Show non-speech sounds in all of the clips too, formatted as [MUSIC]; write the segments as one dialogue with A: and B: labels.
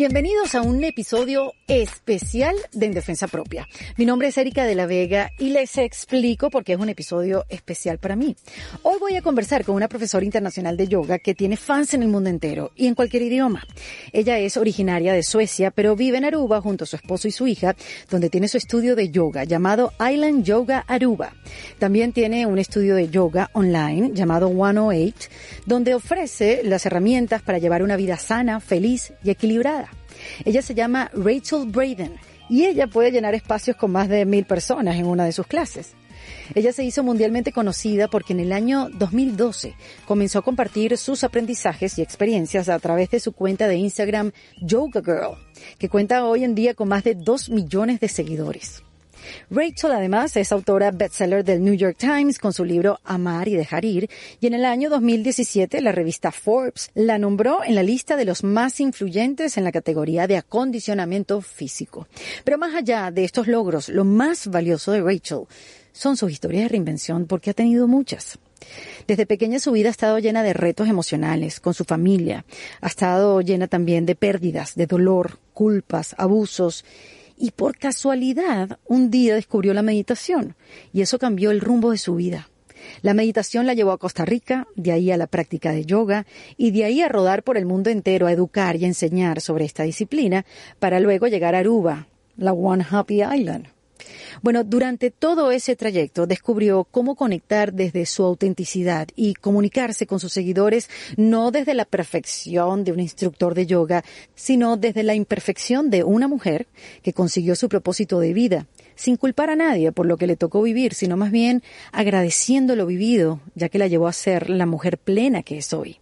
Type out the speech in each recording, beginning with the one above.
A: Bienvenidos a un episodio especial de En Defensa Propia. Mi nombre es Erika de la Vega y les explico por qué es un episodio especial para mí. Hoy voy a conversar con una profesora internacional de yoga que tiene fans en el mundo entero y en cualquier idioma. Ella es originaria de Suecia, pero vive en Aruba junto a su esposo y su hija, donde tiene su estudio de yoga llamado Island Yoga Aruba. También tiene un estudio de yoga online llamado 108, donde ofrece las herramientas para llevar una vida sana, feliz y equilibrada. Ella se llama Rachel Braden y ella puede llenar espacios con más de mil personas en una de sus clases. Ella se hizo mundialmente conocida porque en el año 2012 comenzó a compartir sus aprendizajes y experiencias a través de su cuenta de Instagram Yoga Girl, que cuenta hoy en día con más de 2 millones de seguidores. Rachel además es autora bestseller del New York Times con su libro Amar y dejar ir y en el año 2017 la revista Forbes la nombró en la lista de los más influyentes en la categoría de acondicionamiento físico. Pero más allá de estos logros, lo más valioso de Rachel son sus historias de reinvención porque ha tenido muchas. Desde pequeña su vida ha estado llena de retos emocionales con su familia, ha estado llena también de pérdidas, de dolor, culpas, abusos y por casualidad un día descubrió la meditación y eso cambió el rumbo de su vida. La meditación la llevó a Costa Rica, de ahí a la práctica de yoga y de ahí a rodar por el mundo entero a educar y enseñar sobre esta disciplina para luego llegar a Aruba, la One Happy Island. Bueno, durante todo ese trayecto descubrió cómo conectar desde su autenticidad y comunicarse con sus seguidores no desde la perfección de un instructor de yoga, sino desde la imperfección de una mujer que consiguió su propósito de vida, sin culpar a nadie por lo que le tocó vivir, sino más bien agradeciendo lo vivido, ya que la llevó a ser la mujer plena que es hoy.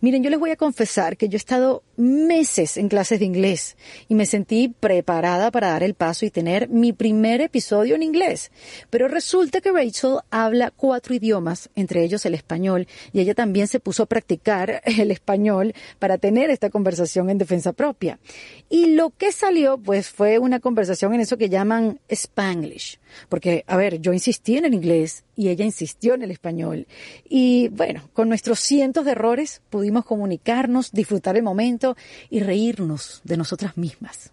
A: Miren, yo les voy a confesar que yo he estado meses en clases de inglés y me sentí preparada para dar el paso y tener mi primer episodio en inglés. Pero resulta que Rachel habla cuatro idiomas, entre ellos el español, y ella también se puso a practicar [LAUGHS] el español para tener esta conversación en defensa propia. Y lo que salió, pues, fue una conversación en eso que llaman Spanglish. Porque, a ver, yo insistí en el inglés y ella insistió en el español. Y bueno, con nuestros cientos de errores pudimos comunicarnos, disfrutar el momento y reírnos de nosotras mismas.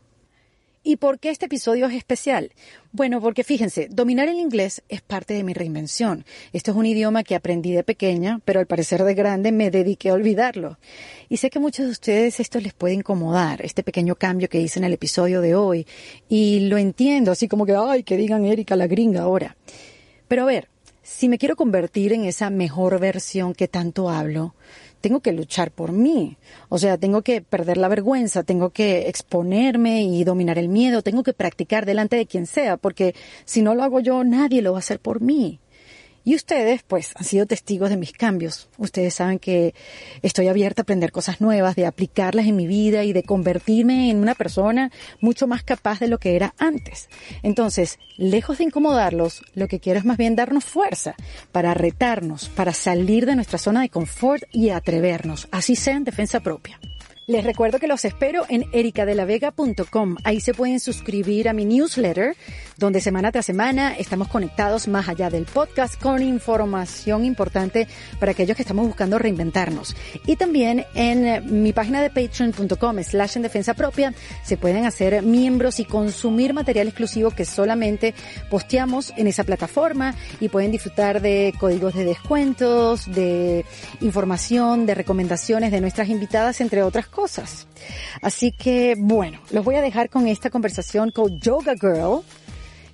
A: ¿Y por qué este episodio es especial? Bueno, porque fíjense, dominar el inglés es parte de mi reinvención. Esto es un idioma que aprendí de pequeña, pero al parecer de grande me dediqué a olvidarlo. Y sé que a muchos de ustedes esto les puede incomodar, este pequeño cambio que hice en el episodio de hoy. Y lo entiendo, así como que, ay, que digan Erika la gringa ahora. Pero a ver, si me quiero convertir en esa mejor versión que tanto hablo, tengo que luchar por mí. O sea, tengo que perder la vergüenza, tengo que exponerme y dominar el miedo, tengo que practicar delante de quien sea, porque si no lo hago yo, nadie lo va a hacer por mí. Y ustedes, pues, han sido testigos de mis cambios. Ustedes saben que estoy abierta a aprender cosas nuevas, de aplicarlas en mi vida y de convertirme en una persona mucho más capaz de lo que era antes. Entonces, lejos de incomodarlos, lo que quiero es más bien darnos fuerza para retarnos, para salir de nuestra zona de confort y atrevernos, así sea en defensa propia. Les recuerdo que los espero en ericadelavega.com. Ahí se pueden suscribir a mi newsletter, donde semana tras semana estamos conectados más allá del podcast con información importante para aquellos que estamos buscando reinventarnos. Y también en mi página de patreon.com slash en defensa propia se pueden hacer miembros y consumir material exclusivo que solamente posteamos en esa plataforma y pueden disfrutar de códigos de descuentos, de información, de recomendaciones de nuestras invitadas, entre otras cosas. Así que, bueno, los voy a dejar con esta conversación con Yoga Girl.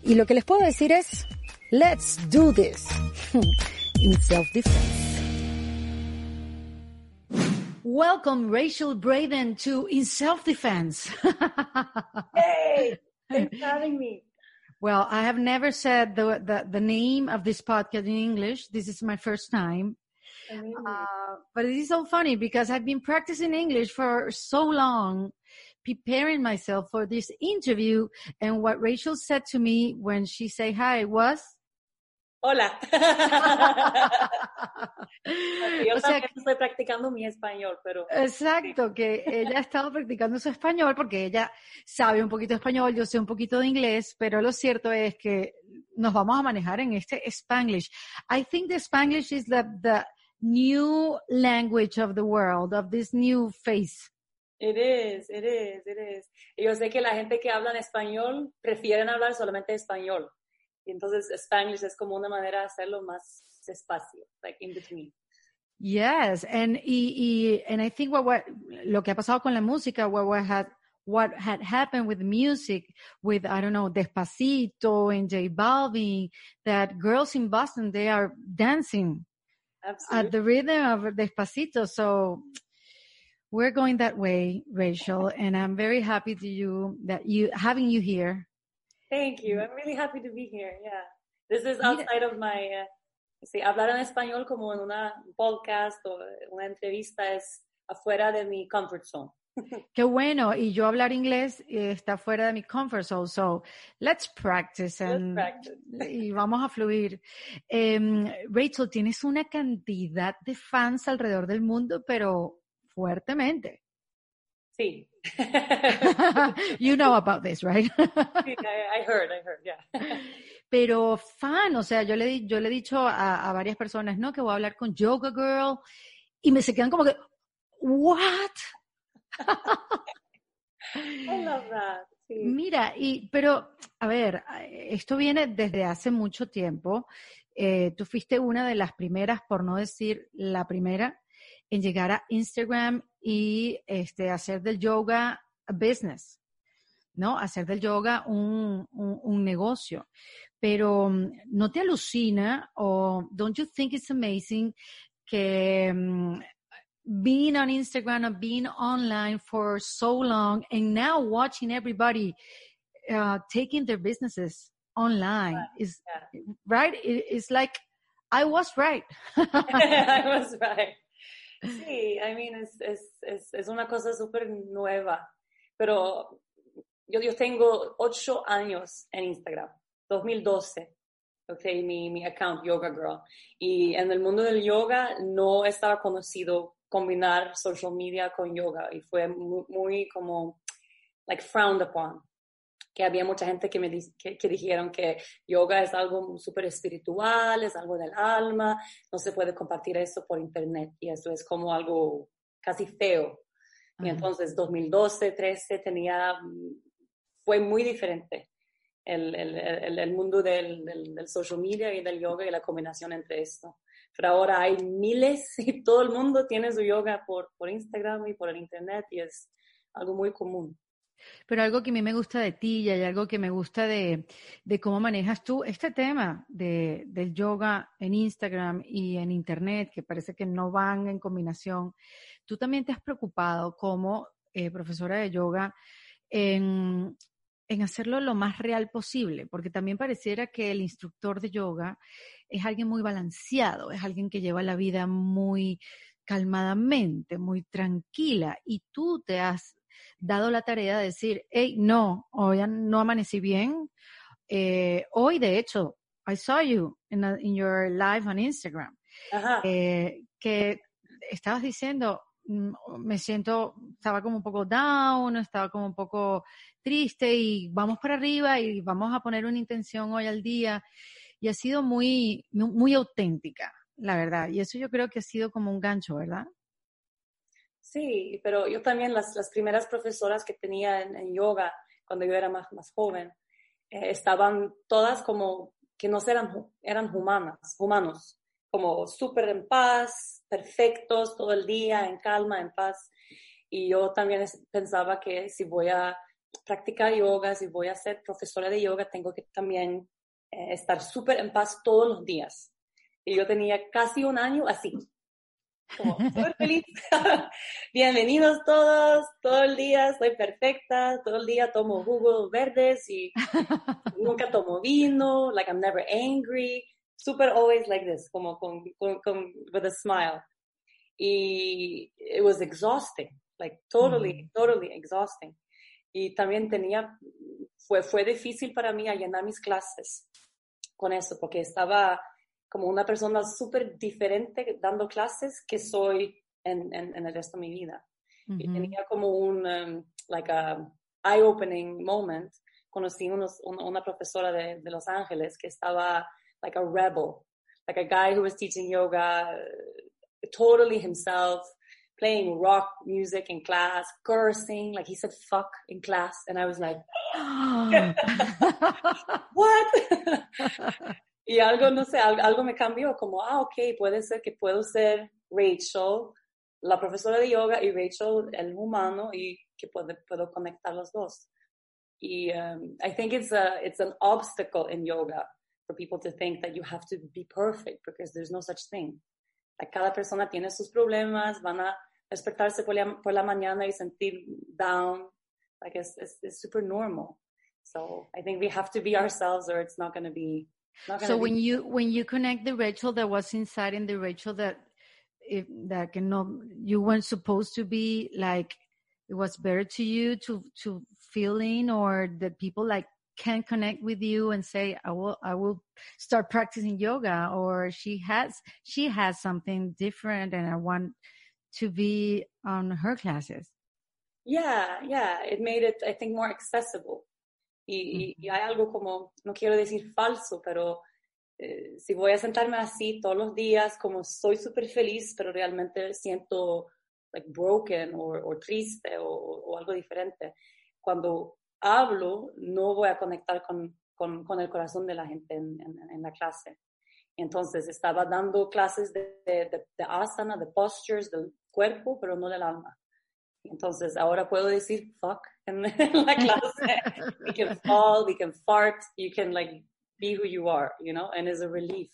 A: Y lo que les puedo decir es, let's do this [LAUGHS] in self-defense. Welcome, Rachel Braden, to In Self Defense. [LAUGHS]
B: hey, thanks for having me.
A: Well, I have never said the, the, the name of this podcast in English. This is my first time. Uh, but it is so funny because I've been practicing English for so long, preparing myself for this interview. And what Rachel said to me when she said hi was,
B: Hola. [LAUGHS] Yo o sea, estoy practicando mi español, pero...
A: Exacto, que ella ha estado practicando su español porque ella sabe un poquito de español, yo sé un poquito de inglés, pero lo cierto es que nos vamos a manejar en este Spanglish. I think the Spanglish is the, the new language of the world, of this new face
B: It is, it is, it is. Y yo sé que la gente que habla en español prefieren hablar solamente español. Y entonces Spanglish es como una manera de hacerlo más despacio, like in between.
A: Yes, and y, y and I think what, what lo que ha pasado con la música, what, what had what had happened with music, with I don't know, Despacito and J Balvin, that girls in Boston they are dancing
B: Absolutely.
A: at the rhythm of Despacito. So we're going that way, Rachel, and I'm very happy to you that you having you here.
B: Thank you. I'm really happy to be here. Yeah. This is outside of my uh, sí, hablar en español como en una podcast o una entrevista es afuera de mi comfort zone. [LAUGHS]
A: Qué bueno. Y yo hablar inglés eh, está fuera de mi comfort zone. So let's practice. And,
B: Let's practice.
A: Y vamos a fluir. Rachel, tienes una cantidad de fans alrededor del mundo, pero fuertemente.
B: Sí. [LAUGHS] [LAUGHS]
A: you know about this, right?
B: Sí, I, I heard, I heard, yeah. [LAUGHS]
A: pero fan, o sea, yo le, di- yo le he dicho a, a varias personas, no, que voy a hablar con Yoga Girl, y me se quedan como que, what?
B: I love that. Sí.
A: Mira, y, pero, a ver, esto viene desde hace mucho tiempo. Eh, tú fuiste una de las primeras, por no decir la primera, en llegar a Instagram y este, hacer del yoga a business, ¿no? Hacer del yoga un, un, un negocio. Pero, mm, ¿no te alucina o don't you think it's amazing que mm, being on Instagram and being online for so long and now watching everybody uh, taking their businesses online is right. It- it's like I was right. [LAUGHS] [LAUGHS]
B: I was right. Sí, I mean, es, es, es, es una cosa súper nueva, pero yo, yo tengo ocho años en Instagram, 2012, ok, mi, mi account Yoga Girl, y en el mundo del yoga no estaba conocido combinar social media con yoga, y fue muy, muy como, like, frowned upon que había mucha gente que me di- que, que dijeron que yoga es algo súper espiritual, es algo del alma, no se puede compartir eso por internet y eso es como algo casi feo. Y entonces 2012, 13 tenía, fue muy diferente el, el, el, el mundo del, del, del social media y del yoga y la combinación entre esto. Pero ahora hay miles [LAUGHS] y todo el mundo tiene su yoga por, por Instagram y por el internet y es algo muy común.
A: Pero algo que a mí me gusta de ti y hay algo que me gusta de, cómo manejas tú este tema de, del yoga en Instagram y en Internet, que parece que no van en combinación. Tú también te has preocupado como eh, profesora de yoga en hacerlo lo más real posible, porque también pareciera que el instructor de yoga es alguien muy balanceado, es alguien que lleva la vida muy calmadamente, muy tranquila, y tú te has dado la tarea de decir, hey, no, hoy no amanecí bien. Eh, hoy, de hecho, I saw you in, a- in your live on Instagram,
B: Ajá.
A: eh, que estabas diciendo, mm, me siento, estaba como un poco down, estaba como un poco triste y vamos para arriba y vamos a poner una intención hoy al día. Y ha sido muy, mu- muy auténtica, la verdad. Y eso yo creo que ha sido como un gancho, ¿verdad?
B: Sí, pero yo también las, las primeras profesoras que tenía en, yoga cuando yo era más, más joven, eh, estaban todas como que no eran, eran humanas, humanos, como súper en paz, perfectos todo el día, en calma, en paz. Y yo también pensaba que si voy a practicar yoga, si voy a ser profesora de yoga, tengo que también eh, estar súper en paz todos los días. Y yo tenía casi un año así, como feliz. [LAUGHS] Bienvenidos todos, todo el día soy perfecta, todo el día tomo jugos verdes y [LAUGHS] nunca tomo vino, like I'm never angry, super always like this, como con, con, con with a smile. Y it was exhausting, like totally, totally exhausting. Y también tenía, fue, fue difícil para mí a llenar mis clases con eso, porque estaba como una persona súper diferente dando clases que soy en, en, en el resto de mi vida. Y tenía como un, um, like a eye-opening moment. Conocí unos, una, una profesora de, de Los Ángeles que estaba like a rebel, like a guy who was teaching yoga, uh, totally himself, playing rock music in class, cursing, like he said fuck in class. And I was like, [GASPS] [LAUGHS] what? [LAUGHS] y algo, no sé, algo me cambió, como, ah, ok, puede ser que puedo ser Rachel, la profesora de yoga, y Rachel, el humano, y que puedo, puedo conectar los dos. Y um, I think it's, a, it's an obstacle in yoga for people to think that you have to be perfect because there's no such thing. Like cada persona tiene sus problemas, van a despertarse por la, por la mañana y sentir down. Like it's, it's, it's super normal. So I think we have to be ourselves or it's not going to be.
A: So when you when you connect the Rachel that was inside in the Rachel that if, that can no, you weren't supposed to be like it was better to you to to feeling or that people like can connect with you and say i will i will start practicing yoga or she has she has something different and i want to be on her classes.
B: Yeah yeah. It made it i think more accessible y, y hay algo como no quiero decir falso pero eh, si voy a sentarme así todos los días como soy súper feliz pero realmente siento like broken o, triste o, o algo diferente cuando hablo, no voy a conectar con, con, con el corazón de la gente en, en, en, la clase. Entonces estaba dando clases de, de, de, asana, de postures, del cuerpo, pero no del alma. Entonces ahora puedo decir fuck en, [LAUGHS] en la clase. you can fall, you can fart, you can like be who you are, you know, and it's a relief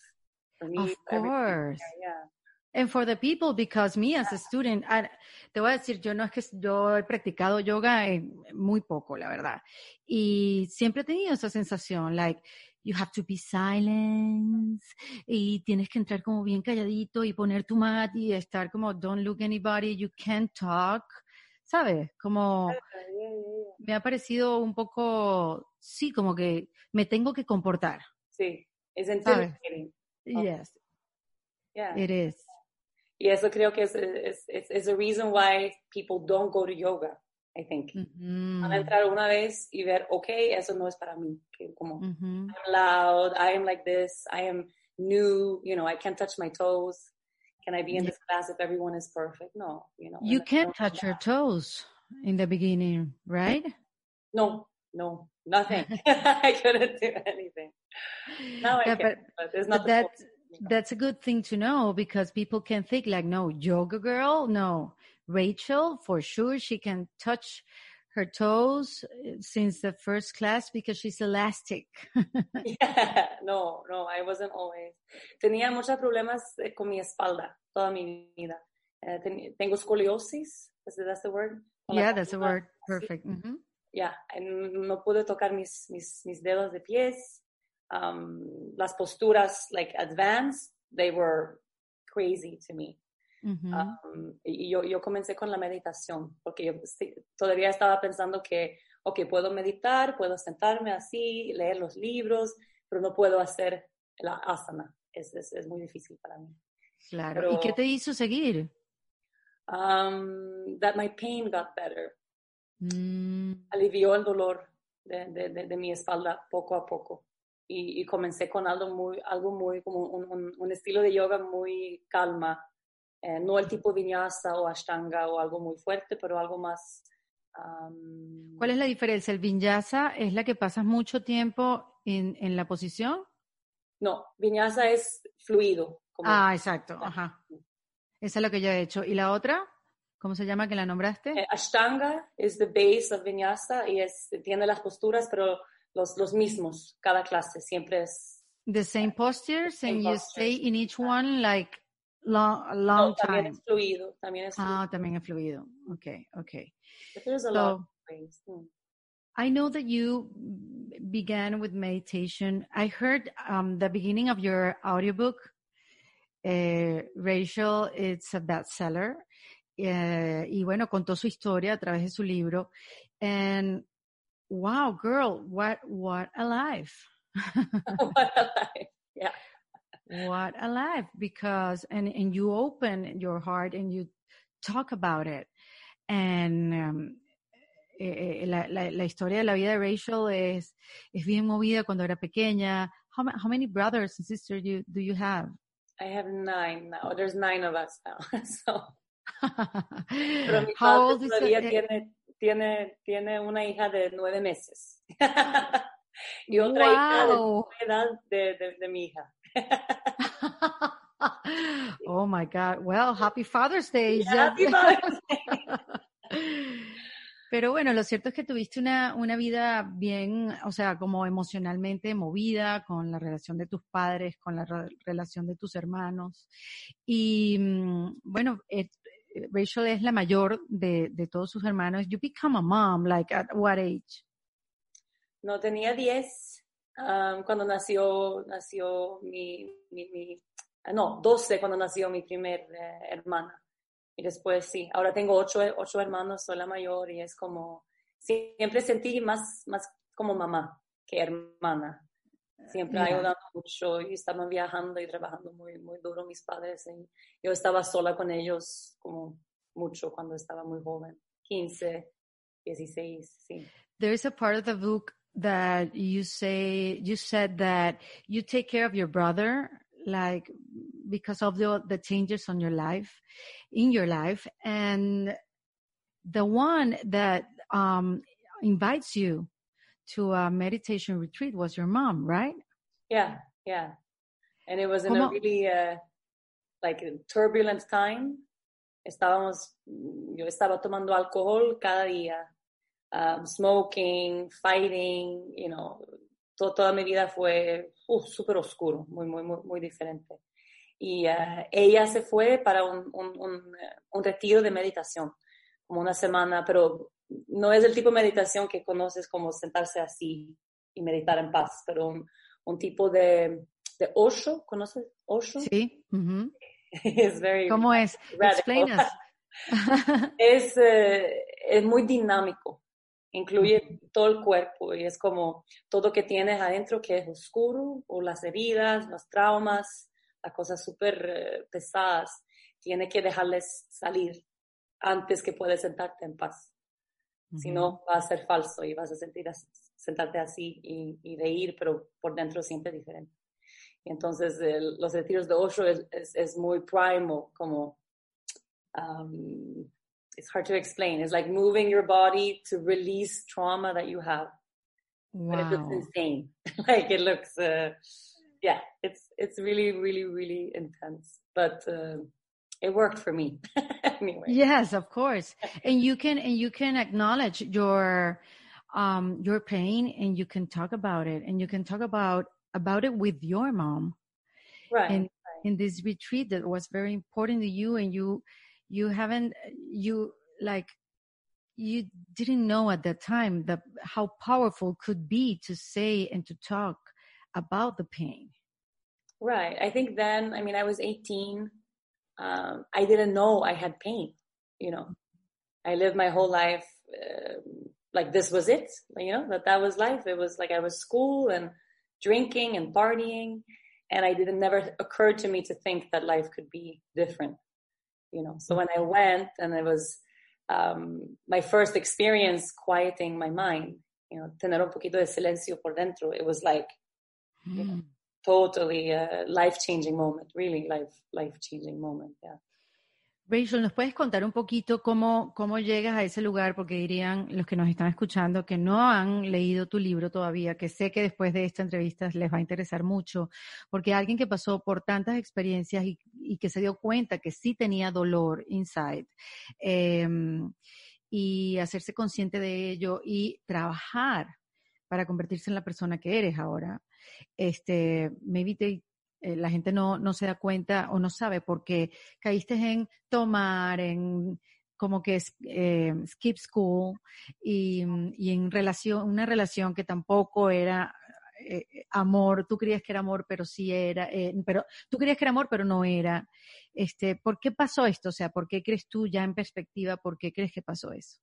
B: for me.
A: Of course. Yeah. And for the people, because me as a student, I, te voy a decir, yo no es que yo he practicado yoga muy poco, la verdad. Y siempre he tenido esa sensación, like, you have to be silent, y tienes que entrar como bien calladito y poner tu mat y estar como, don't look anybody, you can't talk, ¿sabes? Como, me ha parecido un poco, sí, como que me tengo que comportar.
B: Sí, es intimidating.
A: Yes. Yeah. It is.
B: Y eso creo que es, es, es, es the reason why people don't go to yoga, I think. Mm-hmm. Van a entrar una vez y ver, ok, eso no es para mí. Como, mm-hmm. I'm loud, I am like this, I am new, you know, I can't touch my toes. Can I be in yeah. this class if everyone is perfect? No, you know.
A: You can't touch your toes in the beginning, right?
B: No, no, nothing. [LAUGHS] I couldn't do anything. Now I can, but, but not
A: but that, that's a good thing to know because people can think like, no, yoga girl, no. Rachel, for sure, she can touch her toes uh, since the first class because she's elastic.
B: yeah, [LAUGHS] [LAUGHS] no, no, I wasn't always. Tenía muchos problemas eh, con mi espalda toda mi vida. Uh, ten, tengo scoliosis. Is that the word?
A: yeah, that's the word. Perfect. Mm -hmm.
B: Yeah, no pude tocar mis, mis, mis dedos de pies. um, las posturas like advanced, they were crazy to me. Um, y yo, yo comencé con la meditación, porque yo sí, todavía estaba pensando que, ok, puedo meditar, puedo sentarme así, leer los libros, pero no puedo hacer la asana. Es, es, es muy difícil para mí.
A: Claro. Pero, ¿Y qué te hizo seguir?
B: Um, that my pain got better. Mm. Alivió el dolor de, de, de, de mi espalda poco a poco y, y, comencé con algo muy, algo muy como un, un, un estilo de yoga muy calma, eh, no el tipo vinyasa o ashtanga o algo muy fuerte, pero algo más... Um...
A: ¿Cuál es la diferencia? ¿El vinyasa es la que pasas mucho tiempo en, en la posición?
B: No, vinyasa es fluido.
A: Como... Ah, exacto, ajá. Esa es lo que yo he hecho. ¿Y la otra? ¿Cómo se llama que la nombraste?
B: Eh, ashtanga es the base of vinyasa y es, tiene las posturas, pero los, los mismos, cada clase, siempre es.
A: The same postures same and you stay in each one like long, a long no,
B: también
A: time.
B: Es fluido, también es fluido.
A: Ah, también es fluido. Okay, okay.
B: But there's a so, lot of ways. Hmm.
A: I know that you began with meditation. I heard um, the beginning of your audiobook, uh, Rachel, it's a bestseller. Uh, y bueno, contó su historia a través de su libro. And wow, girl, what what a life. [LAUGHS]
B: what a life. Yeah.
A: What a life because and and you open your heart and you talk about it. And um, eh, eh, la, la, la, historia de la vida de Rachel es, es bien movida cuando era pequeña. How, how many brothers and sisters do you, do you have?
B: I have nine now. There's nine of us now. [LAUGHS] so Pero mi [LAUGHS] padre todavía tiene, tiene, tiene una hija de nueve meses. [LAUGHS] y otra hija de la edad de, de, mi hija. [LAUGHS]
A: oh my God. Well, happy Father's Day.
B: happy Father's [LAUGHS] Day.
A: Pero bueno, lo cierto es que tuviste una, una vida bien, o sea, como emocionalmente movida con la relación de tus padres, con la relación de tus hermanos. Y mm, bueno, eh, Rachel es la mayor de, de, todos sus hermanos. You become a mom, like at what age?
B: No, tenía 10 um, cuando nació, nació mi, mi, no, 12 cuando nació mi primer eh, hermana. Y después sí, ahora tengo ocho, ocho hermanos, soy la mayor y es como, siempre sentí más, más como mamá que hermana. Siempre yeah. ayudando mucho y estaban viajando y trabajando muy, muy duro mis padres. Y yo estaba sola con ellos como mucho cuando estaba muy joven, 15, 16, sí.
A: There is a part of the book that you say, you said that you take care of your brother like because of the, the changes on your life, in your life. And the one that um, invites you to a meditation retreat was your mom, right?
B: Yeah, yeah. And it was in a really uh, like a turbulent time. Estábamos, yo estaba tomando alcohol cada día, um, smoking, fighting, you know, toda mi vida fue uh, súper oscuro, muy, muy, muy, muy diferente. Y uh, ella se fue para un, un, un, un, retiro de meditación, como una semana, pero no es el tipo de meditación que conoces como sentarse así y meditar en paz, pero un, tipo de, de Osho, ¿conoces Osho?
A: Sí. [LAUGHS]
B: very
A: ¿Cómo es? Explain us. [LAUGHS]
B: es, uh, es muy dinámico incluye todo el cuerpo y es como todo que tienes adentro que es oscuro o las heridas, los traumas, las cosas súper eh, pesadas, tiene que dejarles salir antes que puedas sentarte en paz. Si no, va a ser falso y vas a sentir sentarte así y, y, reír, pero por dentro siempre diferente. Y entonces los retiros de Osho es, es, muy primal, como um, it's hard to explain. It's like moving your body to release trauma that you have.
A: Wow.
B: But it looks insane. [LAUGHS] like it looks, uh, yeah, it's it's really, really, really intense. But uh, it worked for me [LAUGHS] anyway.
A: Yes, of course. and you can and you can acknowledge your um your pain and you can talk about it and you can talk about about it with your mom.
B: Right.
A: And in this retreat that was very important to you and you you haven't you like you didn't know at that time that how powerful could be to say and to talk about the pain.
B: Right. I think then i mean i was 18 um, i didn't know i had pain you know. I lived my whole life uh, like this was it you know that that was life. It was like i was school and drinking and partying and i didn't never occurred to me to think that life could be different you know. So when I went and it was um, my first experience quieting my mind, you know, tener un poquito de silencio por dentro, it was like mm. you know, hmm. totally a life-changing moment, really life life-changing moment, yeah.
A: Rachel, ¿nos puedes contar un poquito cómo, cómo llegas a ese lugar? Porque dirían los que nos están escuchando que no han leído tu libro todavía, que sé que después de esta entrevista les va a interesar mucho, porque alguien que pasó por tantas experiencias y, que se dio cuenta que sí tenía dolor inside, eh, y hacerse consciente de ello y trabajar para convertirse en la persona que eres ahora, este, maybe eh, la gente no, no se da cuenta o no sabe porque caíste en tomar, en como que es eh, skip school y, y, en relación, una relación que tampoco era eh, amor, tú creías que era amor, pero sí era, pero tú creías que era amor, pero no era. Este, ¿por qué pasó esto? O sea, ¿por qué crees tú ya en perspectiva, por qué crees que pasó eso?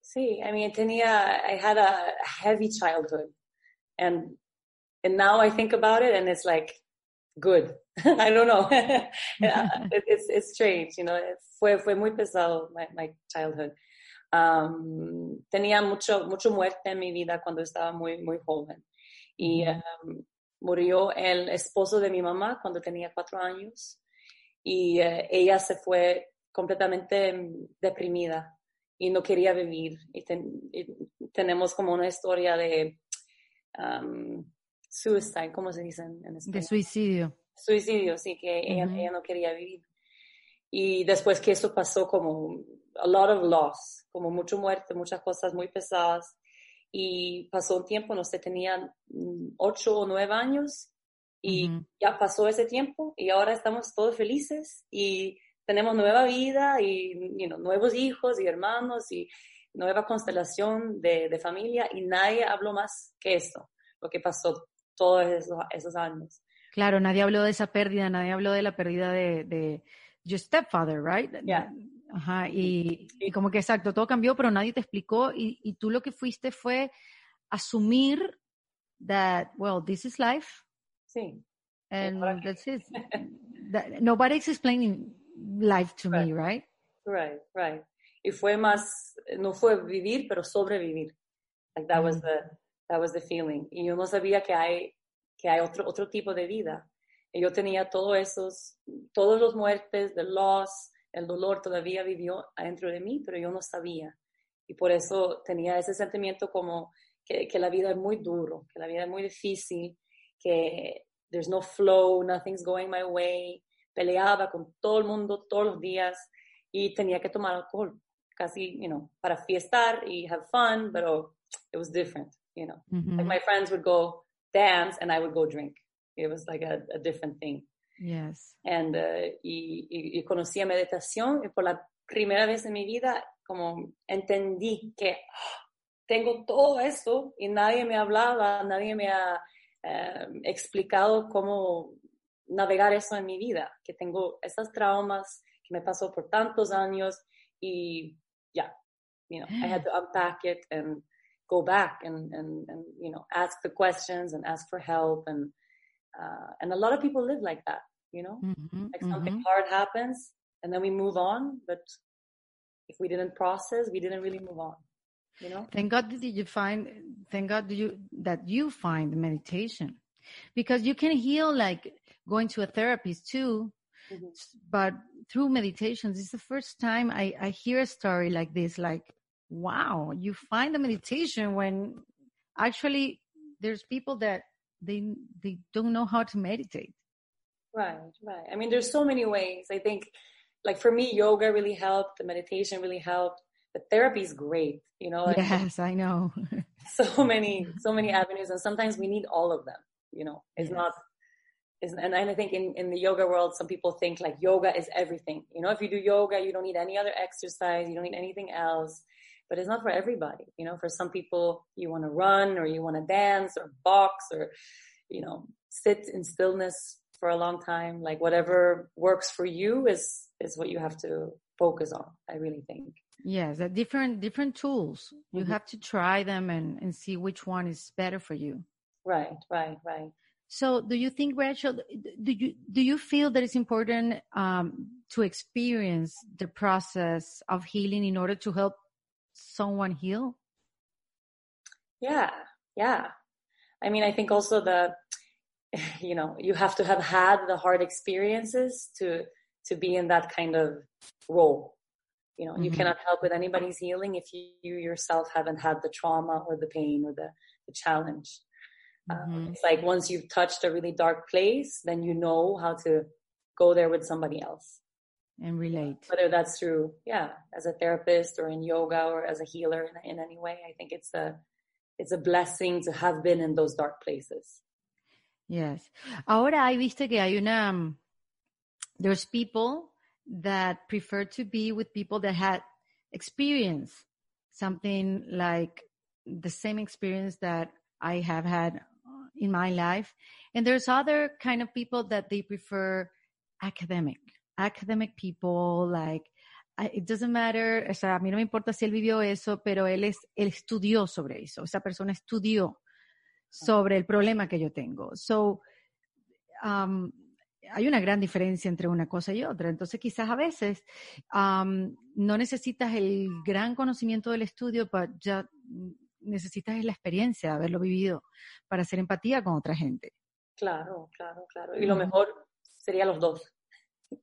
B: Sí, I mean, tenía, I had a heavy childhood and, and now I think about it and it's like, good. [LAUGHS] I don't know. [LAUGHS] it's, it's strange, you know. Fue, fue muy pesado my, my childhood. Um, tenía mucho, mucho muerte en mi vida cuando estaba muy, muy joven. Y um, murió el esposo de mi mamá cuando tenía cuatro años. Y uh, ella se fue completamente deprimida y no quería vivir. Y, tenemos como una historia de um, suicide, ¿cómo se dice en español?
A: De suicidio.
B: Suicidio, sí, que ella, no quería vivir. Y después que eso pasó como a lot of loss, como mucha muerte, muchas cosas muy pesadas. Y pasó un tiempo, no sé, tenían ocho o nueve años y ya pasó ese tiempo y ahora estamos todos felices y tenemos nueva vida y you know, nuevos hijos y hermanos y nueva constelación de, de, familia y nadie habló más que esto, lo que pasó todos esos, esos, años.
A: Claro, nadie habló de esa pérdida, nadie habló de la pérdida de, de your stepfather, right?
B: Yeah.
A: Ajá, y, y, como que exacto, todo cambió, pero nadie te explicó y, y tú lo que fuiste fue asumir that, well, this is life.
B: Sí.
A: And that's it. that, nobody's explaining life to
B: right.
A: me, right?
B: Right, right. Y fue más, no fue vivir, pero sobrevivir. Like that mm. was the, that was the feeling. Y yo no sabía que hay, que hay otro, otro tipo de vida. Y yo tenía todos esos, todos los muertes, the loss, el dolor todavía vivió adentro de mí, pero yo no sabía. Y por eso tenía ese sentimiento como que, que la vida es muy duro, que la vida es muy difícil, que there's no flow, nothing's going my way, peleaba con todo el mundo todos los días y tenía que tomar alcohol casi, you know, para fiestar y have fun, pero it was different, you know. Like my friends would go dance and I would go drink. It was like a, a different thing.
A: Yes.
B: And, uh, y, y, y conocí a meditación y por la primera vez en mi vida como entendí que oh, tengo todo esto y nadie me hablaba, nadie me ha uh, explicado cómo navegar eso en mi vida, que tengo esas traumas que me pasó por tantos años y ya, yeah, you know, I had to unpack it and go back and, and, and, you know, ask the questions and ask for help. And, uh, and a lot of people live like that, you know,
A: mm-hmm,
B: like something
A: mm-hmm.
B: hard happens and then we move on. But if we didn't process, we didn't really move on. You know?
A: Thank God did you find, thank God do you, that you find meditation because you can heal like going to a therapist too. Mm-hmm. But through meditations, it's the first time I, I hear a story like this, like, wow, you find the meditation when actually there's people that they, they don't know how to meditate.
B: Right, right. I mean, there's so many ways. I think, like for me, yoga really helped. The meditation really helped. The therapy is great, you know.
A: Like, yes, I know. [LAUGHS] [LAUGHS]
B: so many, so many avenues, and sometimes we need all of them. You know, it's yes. not and I think in, in the yoga world, some people think like yoga is everything. You know, if you do yoga, you don't need any other exercise, you don't need anything else. But it's not for everybody. You know, for some people, you want to run or you want to dance or box or, you know, sit in stillness for a long time. Like whatever works for you is is what you have to focus on. I really think.
A: Yes, the different different tools. You mm-hmm. have to try them and and see which one is better for you.
B: Right, right, right.
A: So, do you think, Rachel, do you do you feel that it's important um, to experience the process of healing in order to help someone heal?
B: Yeah, yeah. I mean, I think also the, [LAUGHS] you know, you have to have had the hard experiences to to be in that kind of role. You know, mm-hmm. you cannot help with anybody's healing if you, you yourself haven't had the trauma or the pain or the, the challenge. Mm-hmm. Um, it's like once you've touched a really dark place, then you know how to go there with somebody else
A: and relate.
B: Whether that's through, yeah, as a therapist or in yoga or as a healer in, in any way, I think it's a it's a blessing to have been in those dark places.
A: Yes. Ahora hay viste que hay una um, there's people that prefer to be with people that had experience something like the same experience that I have had in my life. And there's other kind of people that they prefer academic, academic people, like, it doesn't matter, o sea, a mí no me importa si él vivió eso, pero él es, él estudió sobre eso, esa persona estudió sobre el problema que yo tengo. So, um, hay una gran diferencia entre una cosa y otra. Entonces, quizás a veces um, no necesitas el gran conocimiento del estudio, pero ya necesitas la experiencia de haberlo vivido para hacer empatía con otra gente.
B: Claro, claro, claro. Y lo mejor sería los dos.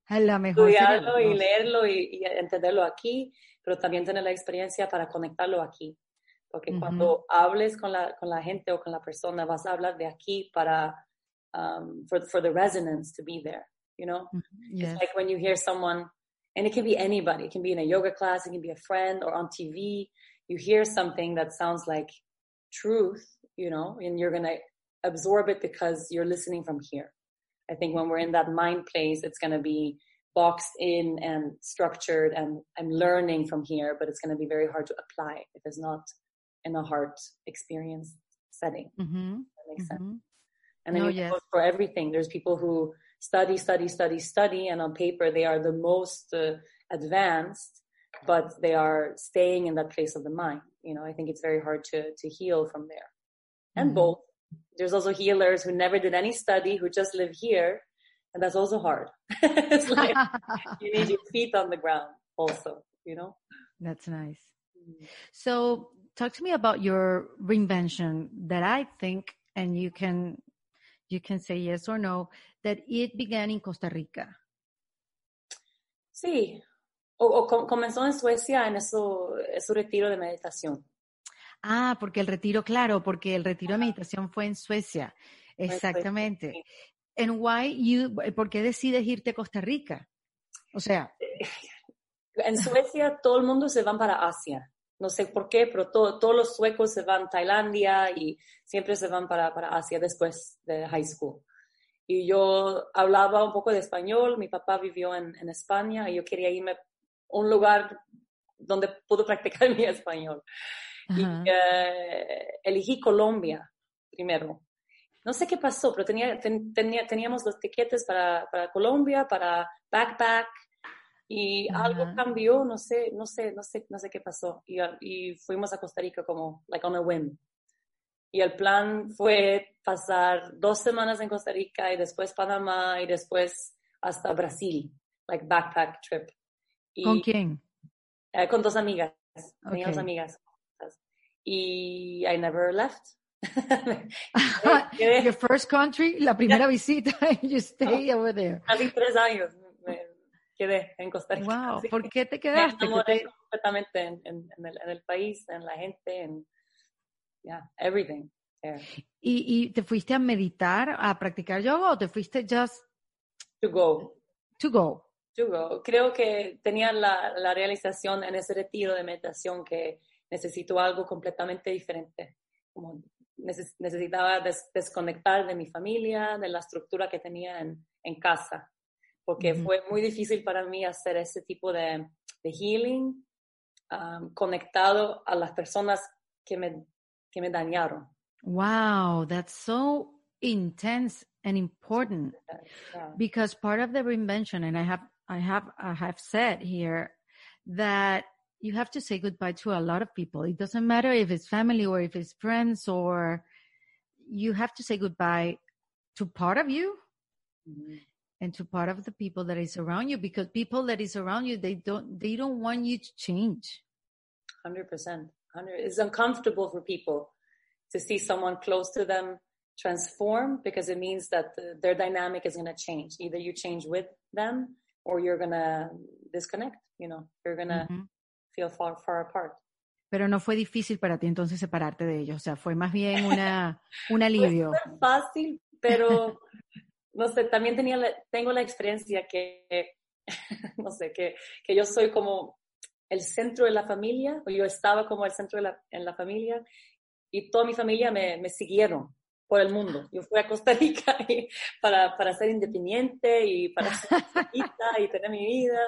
A: La mejor
B: estudiarlo y leerlo y, entenderlo aquí, pero también tener la experiencia para conectarlo aquí. Porque cuando hables con la, con la gente o con la persona, vas a hablar de aquí para, um, for, for the resonance to be there, you know? It's like when you hear someone, and it can be anybody, it can be in a yoga class, it can be a friend or on TV, you hear something that sounds like truth, you know, and you're going to absorb it because you're listening from here. I think when we're in that mind place, it's going to be boxed in and structured and I'm learning from here, but it's going to be very hard to apply if it's not in a heart experience setting. Mm-hmm. That makes mm-hmm. sense. And then no, yes. for everything. There's people who study, study, study, study, and on paper they are the most uh, advanced, but they are staying in that place of the mind. You know, I think it's very hard to to heal from there. And mm-hmm. both there's also healers who never did any study, who just live here. And that's also hard. [LAUGHS] it's like [LAUGHS] you need your feet on the ground also, you know?
A: That's nice. Mm-hmm. So talk to me about your reinvention that I think, and you can, you can say yes or no, that it began in Costa Rica.
B: Sí, o, o comenzó en Suecia en eso, su retiro de meditación.
A: Ah, porque el retiro, claro, porque el retiro de meditación fue en Suecia. Exactamente. And why you, ¿Por qué decides irte a Costa Rica? O sea.
B: En Suecia todo el mundo se va para Asia. No sé por qué, pero todos los suecos se van a Tailandia y siempre se van para, para Asia después de high school. Y yo hablaba un poco de español, mi papá vivió en, en España y yo quería irme a un lugar donde puedo [LAUGHS] practicar mi español. Y eh, elegí Colombia primero. No sé qué pasó, pero tenía, tenía, teníamos los tiquetes para, para, Colombia, para backpack, y algo cambió, no sé, no sé, no sé, no sé qué pasó. Y, y, fuimos a Costa Rica como, like on a whim. Y el plan fue pasar dos semanas en Costa Rica y después Panamá y después hasta Brasil, like backpack trip.
A: ¿Con quién?
B: Eh, con dos amigas, okay. dos amigas y I never left. [LAUGHS] [LAUGHS]
A: Your first country, la primera [LAUGHS] visita, you stay over there.
B: Casi tres años me quedé en Costa Rica.
A: Wow, ¿por qué te quedaste?
B: Me enamoré completamente en, en, en, el, en, el, país, en la gente, en yeah, everything.
A: ¿Y, ¿Y te fuiste a meditar, a practicar yoga o te fuiste just
B: to go?
A: To go.
B: To go. Creo que tenía la, la realización en ese retiro de meditación que necesito algo completamente diferente. Como necesitaba desconectar de mi familia, de la estructura que tenía en, en casa, porque fue muy difícil para mí hacer ese tipo de, de healing um, conectado a las personas que me, que me dañaron.
A: Wow, that's so intense and important yeah. because part of the reinvention, and I have, I have, I have said here that you have to say goodbye to a lot of people. It doesn't matter if it's family or if it's friends or you have to say goodbye to part of you mm-hmm. and to part of the people that is around you because people that is around you they don't they don't want you to change.
B: 100% 100 it's uncomfortable for people to see someone close to them transform because it means that the, their dynamic is going to change. Either you change with them or you're going to disconnect you know? You're going to mm-hmm feel far, far apart.
A: Pero no fue difícil para ti entonces separarte de ellos, o sea, fue más bien [LAUGHS] una, un alivio.
B: fue fácil, pero no sé, también tenía tengo la experiencia que, [LAUGHS] no sé, que, que yo soy como el centro de la familia, o yo estaba como el centro de la, en la familia, y toda mi familia me, me siguieron por el mundo. Yo fui a Costa Rica [LAUGHS] para, para ser independiente y para ser y tener mi vida.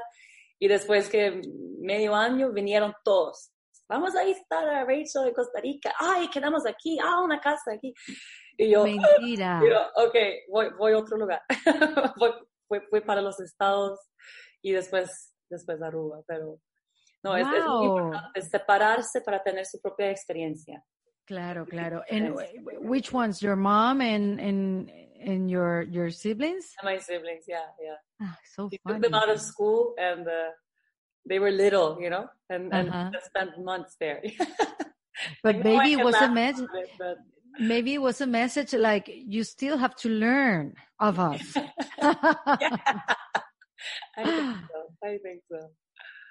B: Y después que medio año vinieron todos. Vamos a visitar a Rachel de Costa Rica. Ay, quedamos aquí. Ah, una casa aquí. Y yo,
A: Mentira. [LAUGHS]
B: ok, voy, voy a otro lugar. [LAUGHS] voy, fui, para los estados y después, después Aruba. Pero no, es, es, muy importante separarse para tener su propia experiencia.
A: Claro, claro. And which ones? Your mom and, and and your your siblings?
B: And my siblings, yeah, yeah.
A: Oh, so
B: we
A: funny.
B: took them out of school, and uh, they were little, you know, and, and uh-huh. spent months there. [LAUGHS]
A: but maybe it was a message. But... Maybe it was a message like you still have to learn of us. [LAUGHS] [LAUGHS]
B: I think so. I think so.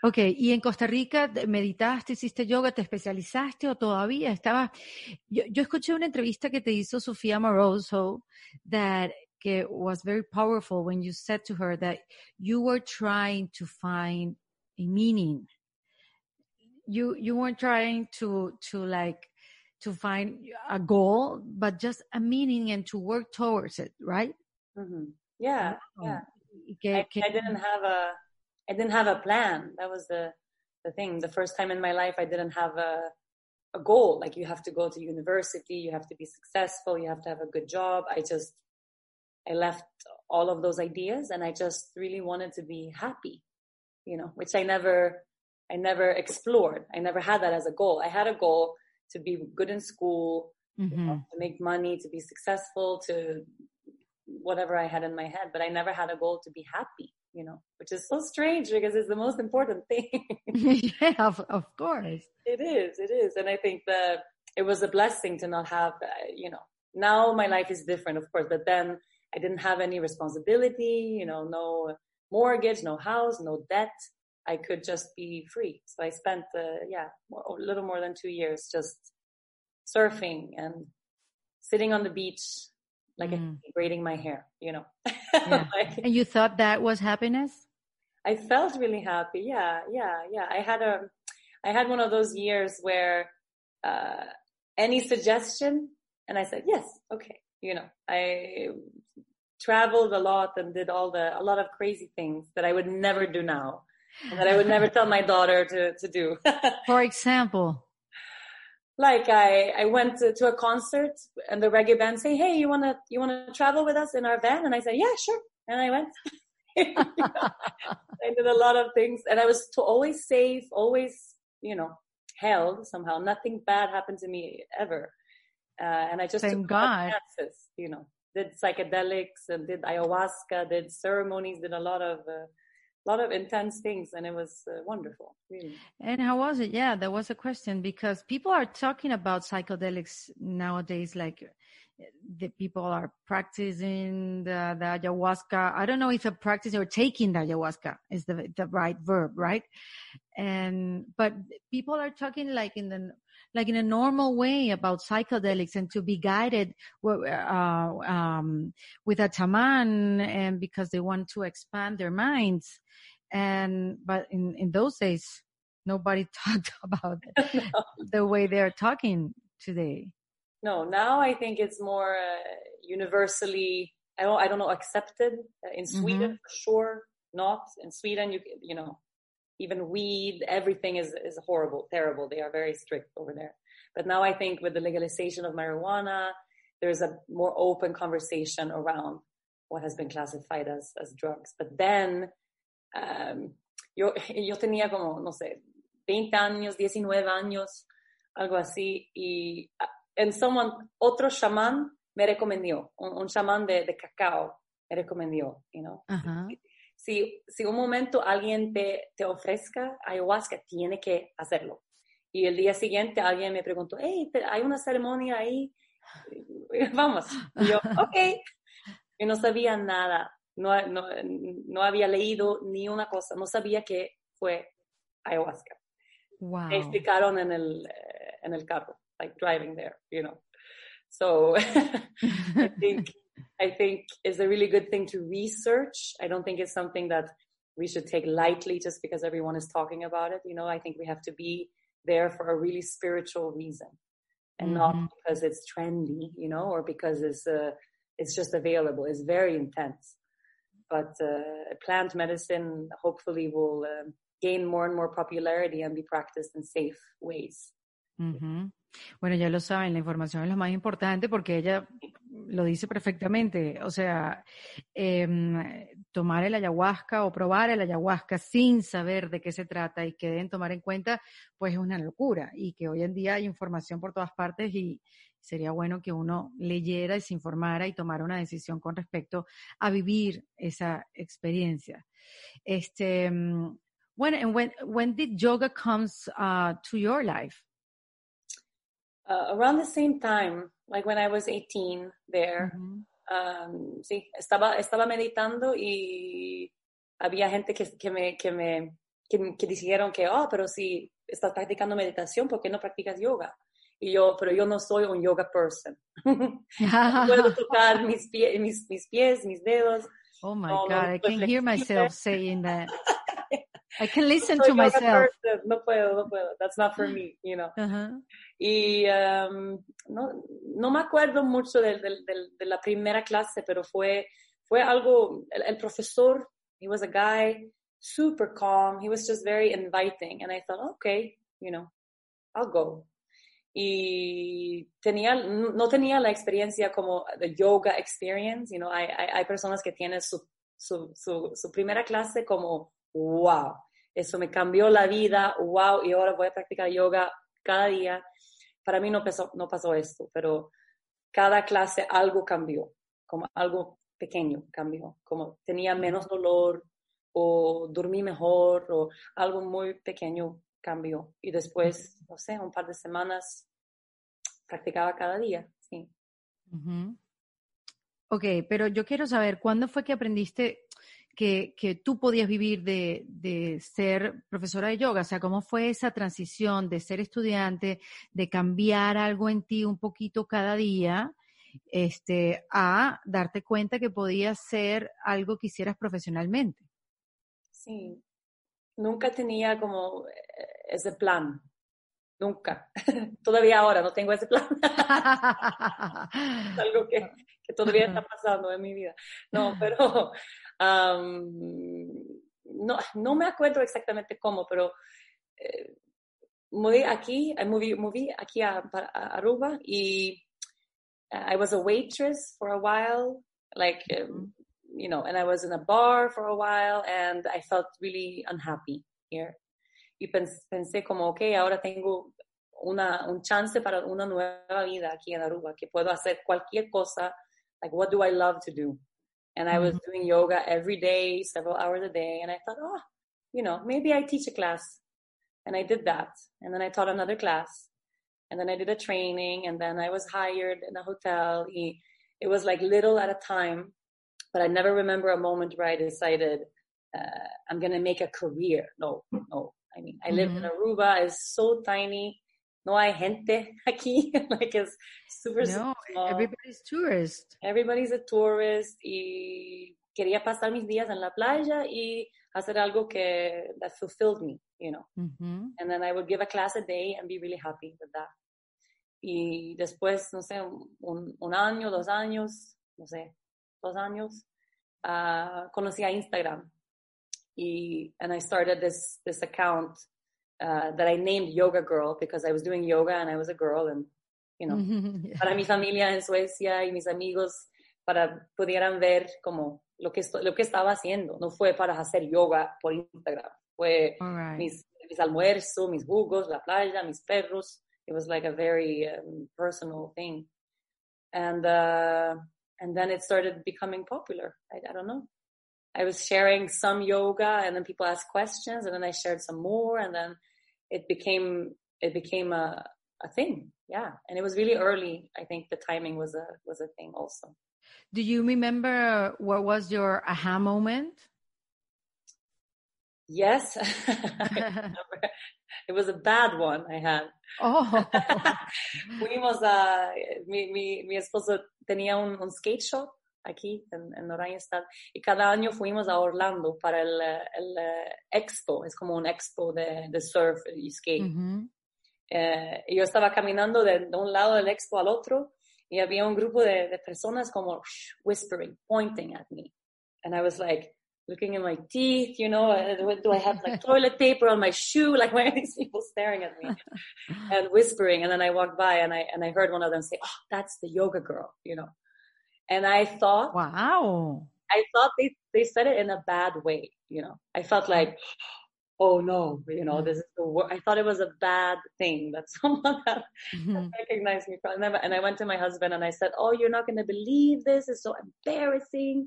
A: Ok, ¿y en Costa Rica meditaste, hiciste yoga, te especializaste o todavía estabas? Yo, yo escuché una entrevista que te hizo Sofía Moroso that que was very powerful when you said to her that you were trying to find a meaning. You you weren't trying to to like to find a goal, but just a meaning and to work towards it, right?
B: Mhm. Yeah, yeah.
A: Y que-
B: I,
A: que-
B: I didn't have a I didn't have a plan. That was the the thing. The first time in my life I didn't have a a goal. Like you have to go to university, you have to be successful, you have to have a good job. I just I left all of those ideas and I just really wanted to be happy, you know, which I never I never explored. I never had that as a goal. I had a goal to be good in school,
A: Ujú. Mm-hmm.
B: to make money, to be successful, to whatever I had in my head, but I never had a goal to be happy, you know, which is so strange because it's the most important [LAUGHS] thing. [LAUGHS]
A: yeah, of, of course.
B: it is, it is. And I think that it was a blessing to not have, uh, you know, now my life is different, of course, but then I didn't have any responsibility, you know, no mortgage, no house, no debt. I could just be free. So I spent, uh, yeah, more, a little more than two years just surfing and sitting on the beach, like
A: Mm.
B: braiding my hair, you know. [LAUGHS]
A: Yeah.
B: Like,
A: And you thought that was happiness?
B: I felt really happy. Yeah, yeah, yeah. I had a, I had one of those years where, uh, any suggestion, and I said yes, okay. You know, I traveled a lot and did all the a lot of crazy things that I would never do now, and that I would never tell my daughter to to do. [LAUGHS]
A: For example,
B: like I I went to, to a concert and the reggae band say, "Hey, you wanna you wanna travel with us in our van?" And I said, "Yeah, sure." And I went. [LAUGHS] I did a lot of things, and I was to always safe, always you know held somehow. Nothing bad happened to me ever, uh, and I just
A: Thank
B: took a lot of
A: God.
B: chances. You know, did psychedelics and did ayahuasca, did ceremonies, did a lot of uh, lot of intense things, and it was uh, wonderful. Really.
A: and how was it? Yeah, that was a question because people are talking about psychedelics nowadays, like the people are practicing the, the ayahuasca. I don't know if a practice or taking the ayahuasca is the the right verb, right? And but people are talking like in the like in a normal way about psychedelics and to be guided uh, um, with a shaman and because they want to expand their minds. And but in in those days, nobody [LAUGHS] talked about [LAUGHS] it the way they're talking today.
B: No, now I think it's more uh, universally. I don't. I don't know. Accepted uh, in Sweden for sure. Not in Sweden. You you know, even weed. Everything is is horrible, terrible. They are very strict over there. But now I think with the legalization of marijuana, there's a more open conversation around what has been classified as as drugs. But then, um, yo [LAUGHS] yo tenía como no sé, 20 años, 19 años, algo así, y en someone, otro chamán me recomendó, un, un chamán de, de cacao me recomendó, you know.
A: Ajá.
B: Si, si un momento alguien te, te ofrezca ayahuasca, tiene que hacerlo. Y el día siguiente alguien me preguntó, hey, hay una ceremonia ahí, [LAUGHS] vamos. Y yo, [LAUGHS] ok. Y no sabía nada, no, no, no había leído ni una cosa, no sabía que fue ayahuasca.
A: Wow.
B: Me explicaron en el, eh, en el carro, like driving there, you know. So [LAUGHS] I think I think it's a really good thing to research. I don't think it's something that we should take lightly just because everyone is talking about it. You know, I think we have to be there for a really spiritual reason and not
A: Mhm.
B: because it's trendy, you know, or because it's uh, it's just available. It's very intense. But uh, plant medicine hopefully will um, gain more and more popularity and be practiced in safe ways.
A: Bueno, ya lo saben, la información es lo más importante porque ella lo dice perfectamente. O sea, em, tomar el ayahuasca o probar el ayahuasca sin saber de qué se trata y que deben tomar en cuenta, pues es una locura. Y que hoy en día hay información por todas partes y sería bueno que uno leyera y se informara y tomara una decisión con respecto a vivir esa experiencia. Este, when, and when, when did yoga comes uh, to your life?
B: Uh, around the same time, like when I was 18 there,
A: Ujú.
B: um, sí, estaba, estaba meditando y había gente que, que me, que me, que, que dijeron que, oh, pero si estás practicando meditación, ¿por qué no practicas yoga? Y yo, pero yo no soy un yoga person. [LAUGHS] no puedo [LAUGHS] tocar mis, pie, mis, mis pies, mis dedos.
A: Oh my no, God, no, I can hear myself saying that. [LAUGHS] I can listen to myself.
B: No puedo, no puedo. That's not for me, you know. Uh -huh. Y um, no, no me acuerdo mucho de, de, de, de, la primera clase, pero fue, fue algo, el, el, profesor, he was a guy, super calm. He was just very inviting. And I thought, okay, you know, I'll go. Y tenía, no tenía la experiencia como the yoga experience, you know, hay, hay, hay personas que tienen su, su, su, su primera clase como wow, eso me cambió la vida, wow, y ahora voy a practicar yoga cada día. Para mí no pasó, no pasó esto, pero cada clase algo cambió, como algo pequeño cambió, como tenía menos dolor o dormí mejor o algo muy pequeño cambió. Y después, no sé, un par de semanas practicaba cada día, sí.
A: Ok, pero yo quiero saber, ¿cuándo fue que aprendiste que, que tú podías vivir de, de, ser profesora de yoga? O sea, ¿cómo fue esa transición de ser estudiante, de cambiar algo en ti un poquito cada día, este, a darte cuenta que podías ser algo que hicieras profesionalmente?
B: Sí, nunca tenía como eh, ese plan. Nunca. [LAUGHS] todavía ahora no tengo ese plan. [LAUGHS] es algo que, [LAUGHS] que, todavía está pasando en mi vida. No, pero no, no me acuerdo exactamente cómo, pero eh, moví aquí, moví, moví aquí a, a, Aruba y uh, I was a waitress for a while, like, um, you know, and I was in a bar for a while and I felt really unhappy here. Y pensé como, ok, ahora tengo una, un chance para una nueva vida aquí en Aruba, que puedo hacer cualquier cosa, like, what do I love to do? And I was mm-hmm. doing yoga every day, several hours a day. And I thought, oh, you know, maybe I teach a class. And I did that. And then I taught another class. And then I did a training. And then I was hired in a hotel. It was like little at a time. But I never remember a moment where I decided, uh, I'm going to make a career. No, no. I mean, I mm-hmm. live in mm-hmm. Aruba. It's so tiny. No hay gente [LAUGHS] aquí, like it's super
A: no, small. everybody's tourist.
B: Everybody's a tourist y quería pasar mis días en la playa y hacer algo que that fulfilled me, you know. Mm-hmm. And then I would give a class a day and be really happy with that. Y después, no sé, un, un año, dos años, no sé, dos años, uh, conocí a Instagram. Y, and I started this, this account uh, that I named Yoga Girl because I was doing yoga and I was a girl and, you know, [LAUGHS] yeah. para mi familia en Suecia y mis amigos para pudieran ver como lo que, lo que estaba haciendo. No fue para hacer yoga por Instagram. Fue right. mis, mis almuerzos, mis jugos, la playa, mis perros. It was like a very um, personal thing. And, uh, and then it started becoming popular. I, I don't know. I was sharing some yoga and then people asked questions and then I shared some more and then it became it became a a thing. Yeah. And it was really early. I think the timing was a was a thing also.
A: Do you remember what was your aha moment?
B: Yes. [LAUGHS] It was a bad one i had. Oh. [LAUGHS] Fuimos a mi, mi, mi esposo tenía un, un skate shop aquí en, en Oranjestad y cada año fuimos a Orlando para el, el uh, expo, es como un expo de, de surf y skate. Uh -huh. eh, y yo estaba caminando de, de, un lado del expo al otro y había un grupo de, de personas como whispering, pointing at me. And I was like, looking in my teeth, you know, do I have like [LAUGHS] toilet paper on my shoe? [LAUGHS] Like, why are these people staring at me [LAUGHS] and whispering? And then I walked by and I, and I heard one of them say, oh, that's the yoga girl, you know. And I thought,
A: wow,
B: I thought they, they said it in a bad way. You know, I felt like, oh no, you know, this is the wor-. I thought it was a bad thing that [LAUGHS] someone had mm-hmm. recognized me from. And I went to my husband and I said, oh, you're not going to believe this. It's so embarrassing.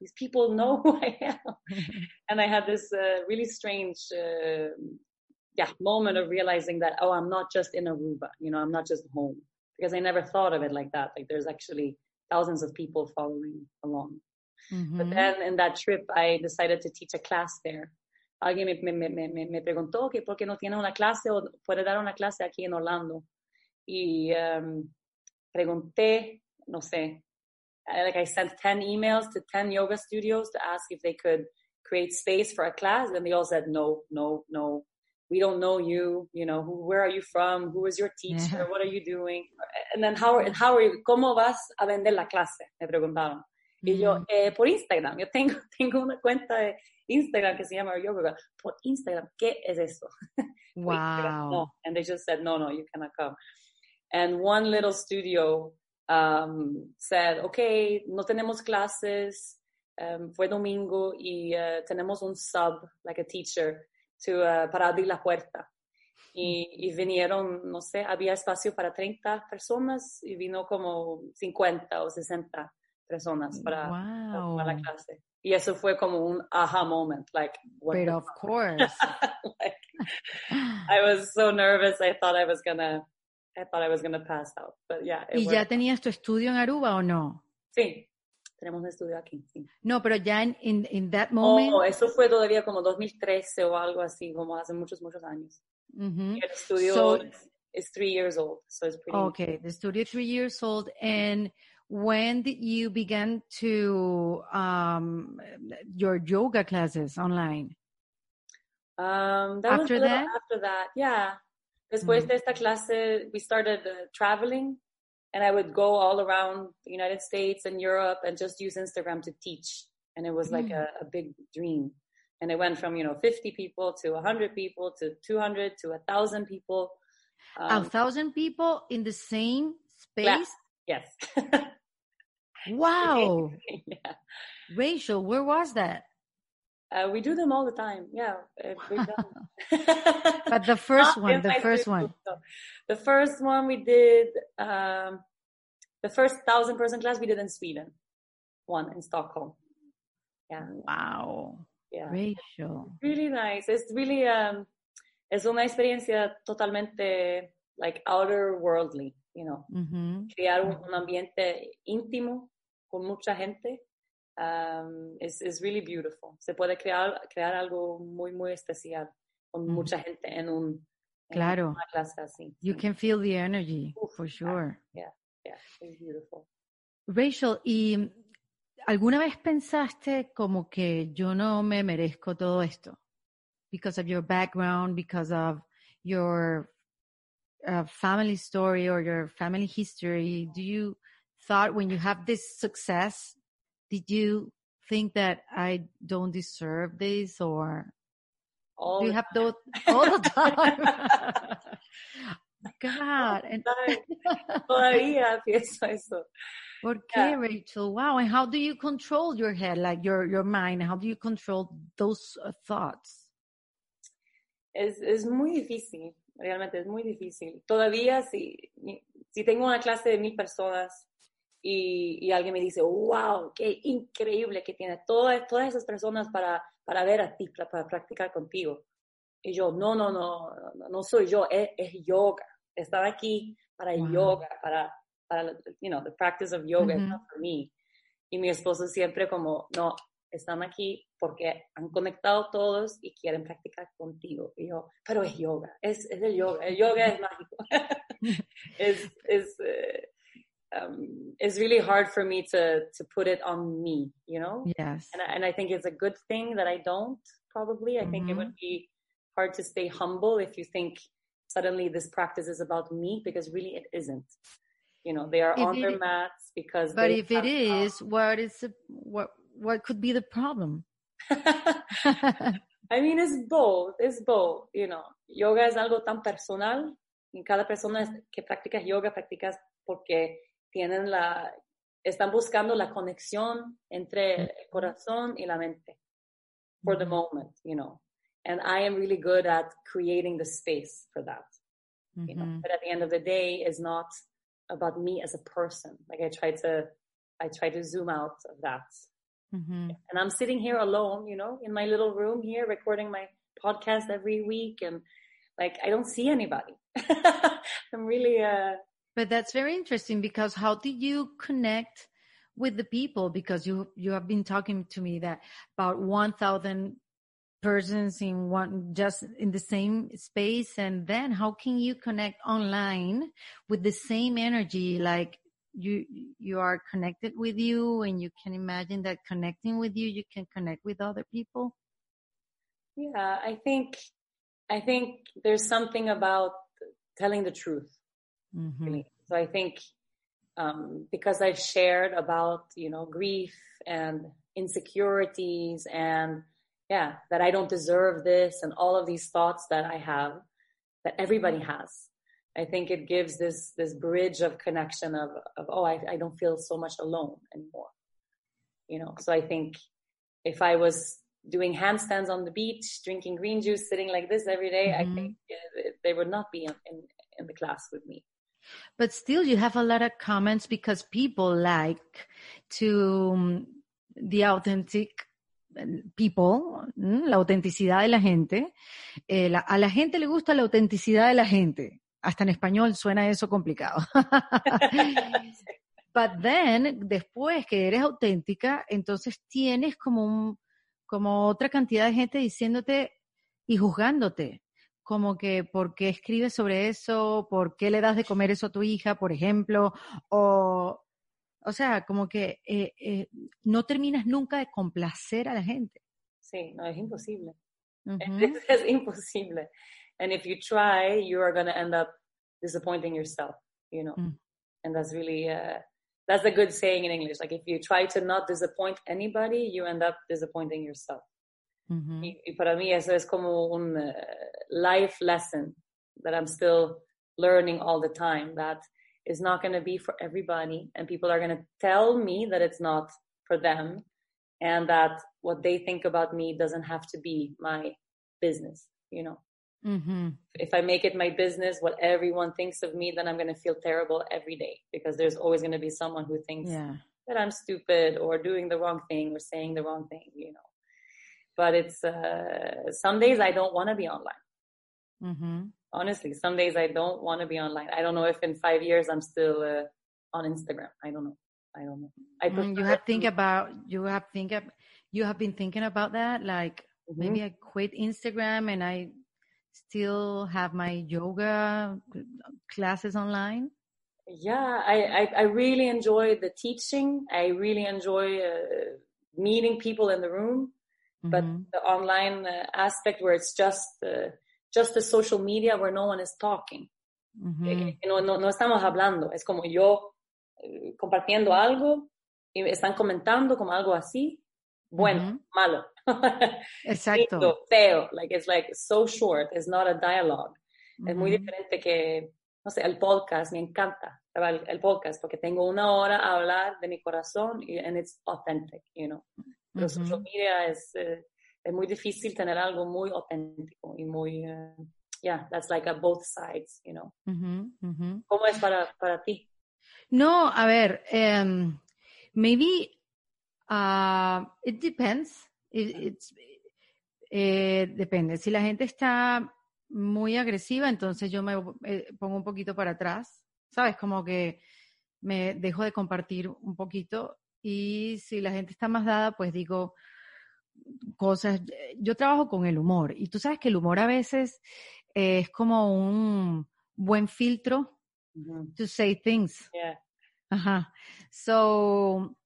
B: These people know who I am. [LAUGHS] and I had this uh, really strange, uh, yeah, moment of realizing that, oh, I'm not just in Aruba. You know, I'm not just home because I never thought of it like that. Like there's actually thousands of people following along. But
A: Mhm.
B: then in that trip, I decided to teach a class there. Alguien me, me, me, me, me preguntó que por qué no tiene una clase o puede dar una clase aquí en Orlando. Y um, pregunté, no sé, I- like I sent 10 emails to 10 yoga studios to ask if they could create space for a class. And they all said, no, no, no. We don't know you. You know, who, where are you from? Who is your teacher?
A: Yeah.
B: What are you doing? And then how, and how are you, ¿cómo vas a vender la clase? Me preguntaron. Y yo,
A: Mhm.
B: eh, por Instagram, yo tengo, [LAUGHS] tengo una cuenta de Instagram que se llama Yoga. Por Instagram, ¿qué es eso? [LAUGHS] Instagram,
A: Wow.
B: No. And they just said, no, no, you cannot come. And one little studio um, said, okay, no tenemos clases, um, fue domingo y uh, tenemos un sub, like a teacher, to, uh, para abrir la puerta. Y, y vinieron, no sé, había espacio para 30 personas y vino como 50 o 60 personas para, la clase. Y eso fue como un aha moment, like, what
A: But of course. [LAUGHS]
B: like, I was so nervous. I thought I was gonna, I thought I was gonna pass out. But yeah, it
A: ¿Y ya tenías tu estudio en Aruba o no?
B: Sí, tenemos un estudio aquí. Sí.
A: No, pero ya en in, in that moment.
B: Oh, eso fue todavía como 2013 o algo así, como hace muchos, muchos años. El estudio
A: So-
B: is, is three years old, so it's pretty.
A: Okay, the studio three years old. And when did you begin to um your yoga classes online?
B: Um, that was
A: After
B: little
A: that?
B: after that, yeah. Después
A: Mm.
B: de esta clase, we started uh, traveling, and I would go all around the United States and Europe and just use Instagram to teach. And it was like
A: Mm.
B: a, a big dream. And it went from you know 50 people to 100 people to 200 to 1,000 people.
A: A
B: Um,
A: thousand people in the same
B: Yeah.
A: space.
B: yes. [LAUGHS]
A: Wow, [LAUGHS]
B: yeah.
A: Rachel, where was that?
B: Uh, we do them all the time. Yeah. uh, [LAUGHS]
A: But the [LAUGHS] first one, the first one.
B: The first one we did, um, the first thousand person class we did in Sweden, one in Stockholm. Yeah,
A: Wow,
B: yeah.
A: Rachel.
B: Really nice. It's really, um, es una experiencia totalmente like outer worldly, you know,
A: Mhm.
B: crear un, un ambiente íntimo con mucha gente. Um, is, is really beautiful. Se puede crear, crear algo muy, muy especial con
A: Ujú.
B: mucha gente en un, en
A: Claro.
B: una clase así.
A: You can feel the energy
B: Uf,
A: for sure.
B: Yeah, it's beautiful.
A: Rachel, ¿y alguna vez pensaste como que yo no me merezco todo esto? Because of your background, because of your uh, family story or your family history, do you thought when you have this success, did you think that I don't deserve this or
B: All
A: do you have those all the [LAUGHS] time? God, and.
B: Todavía [LAUGHS] pienso eso.
A: ¿Por
B: Yeah.
A: Rachel? Wow. And how do you control your head, like your, your mind? How do you control those uh, thoughts?
B: Es, es muy difícil, realmente es muy difícil. Todavía si, si tengo una clase de mil personas y, y alguien me dice, wow, qué increíble que tienes todas, todas esas personas para, para ver a ti, para, para practicar contigo. Y yo, no, no, no, no, no soy yo, es, es yoga. Estaba aquí para
A: Wow.
B: yoga, para, para, you know, the practice of yoga, it's
A: Ujú.
B: not for me. Y mi esposo siempre como, no, están aquí porque han conectado todos y quieren practicar contigo. Y yo, pero es yoga, es, es el yoga, el yoga es mágico. [LAUGHS] es, es, uh, um, it's really hard for me to, to put it on me, you know?
A: Yes.
B: And, I- and I think it's a good thing that I don't, probably. I think it
A: Mhm.
B: would be hard to stay humble if you think suddenly this practice is about me, because really it isn't. You know, they are
A: If
B: on
A: it
B: their mats because
A: But if it is, come. what is what what could be the problem? [LAUGHS]
B: I mean, it's both, it's both, you know. Yoga es algo tan personal y cada persona que practica yoga practicas porque tienen la, están buscando la conexión entre el corazón y la mente for the moment, you know. And I am really good at creating the space for that, you know.
A: Mhm.
B: But at the end of the day, it's not about me as a person. Like I try to, I try to zoom out of that
A: Mhm.
B: and I'm sitting here alone, you know, in my little room here, recording my podcast every week, and like I don't see anybody. [LAUGHS] I'm really, uh,
A: But that's very interesting because how did you connect with the people? Because you you have been talking to me that about 1000 persons in one just in the same space. And then how can you connect online with the same energy? Like you you are connected with you and you can imagine that connecting with you you can connect with other people.
B: Yeah i think i think there's something about telling the truth
A: mm-hmm.
B: so i think um, because i've shared about you know grief and insecurities and yeah that i don't deserve this and all of these thoughts that i have that everybody has I think it gives this this bridge of connection of of oh I, I don't feel so much alone anymore. You know, so I think if I was doing handstands on the beach, drinking green juice, sitting like this every day,
A: Mhm.
B: I think they would not be in, in in the class with me.
A: But still, you have a lot of comments because people like to um, the authentic uh, people, mm, la autenticidad de la gente. Eh, a la gente le gusta la autenticidad de la gente. Hasta en español suena eso complicado. [LAUGHS] But then, después que eres auténtica, entonces tienes como un, como otra cantidad de gente diciéndote y juzgándote. Como que, ¿por qué escribes sobre eso? ¿Por qué le das de comer eso a tu hija, por ejemplo? O, o sea, como que eh, eh, no terminas nunca de complacer a la gente.
B: Sí, no es imposible. [LAUGHS]
A: Ujú.
B: Es, es imposible. And if you try, you are going to end up disappointing yourself, you know.
A: Mm.
B: And that's really, uh, that's a good saying in English. Like if you try to not disappoint anybody, you end up disappointing yourself.
A: Ujú.
B: Y, y para mí eso es como un uh, life lesson that I'm still learning all the time that is not going to be for everybody and people are going to tell me that it's not for them and that what they think about me doesn't have to be my business, you know.
A: Ujú.
B: If I make it my business, what everyone thinks of me, then I'm going to feel terrible every day because there's always going to be someone who thinks
A: Yeah.
B: that I'm stupid or doing the wrong thing or saying the wrong thing, you know. But it's uh, some days I don't want to be online.
A: Ujú.
B: Honestly, some days I don't want to be online. I don't know if in five years I'm still uh, on Instagram. I don't know. I don't know. I
A: Mm, you have think about you have think ab- you have been thinking about that like
B: Mhm.
A: maybe I quit Instagram and I still have my yoga classes online.
B: Yeah, I, I, I really enjoy the teaching. I really enjoy uh, meeting people in the room. But
A: Mhm.
B: the online uh, aspect where it's just uh, just the social media where no one is talking. Que no, no, no estamos hablando, es como yo eh, compartiendo algo y están comentando como algo así, bueno,
A: Ujú.
B: malo, [LAUGHS]
A: Exacto.
B: lindo, feo, like it's like so short, it's not a dialogue. Es muy diferente que, no sé, el podcast, me encanta el, el podcast porque tengo una hora a hablar de mi corazón y and it's authentic, you know. Pero
A: Ujú.
B: social media es, eh, es muy difícil tener algo muy auténtico y muy, eh, yeah, that's like a both sides, you know.
A: Ujú, ujú.
B: ¿Cómo es para, para ti?
A: No, a ver, um, maybe uh, it depends. It- it's, eh, depende. Si la gente está muy agresiva, entonces yo me eh, pongo un poquito para atrás, ¿sabes? Como que me dejo de compartir un poquito. Y si la gente está más dada, pues digo cosas. Yo trabajo con el humor y tú sabes que el humor a veces eh, es como un buen filtro to say things.
B: Yeah.
A: Ajá. So,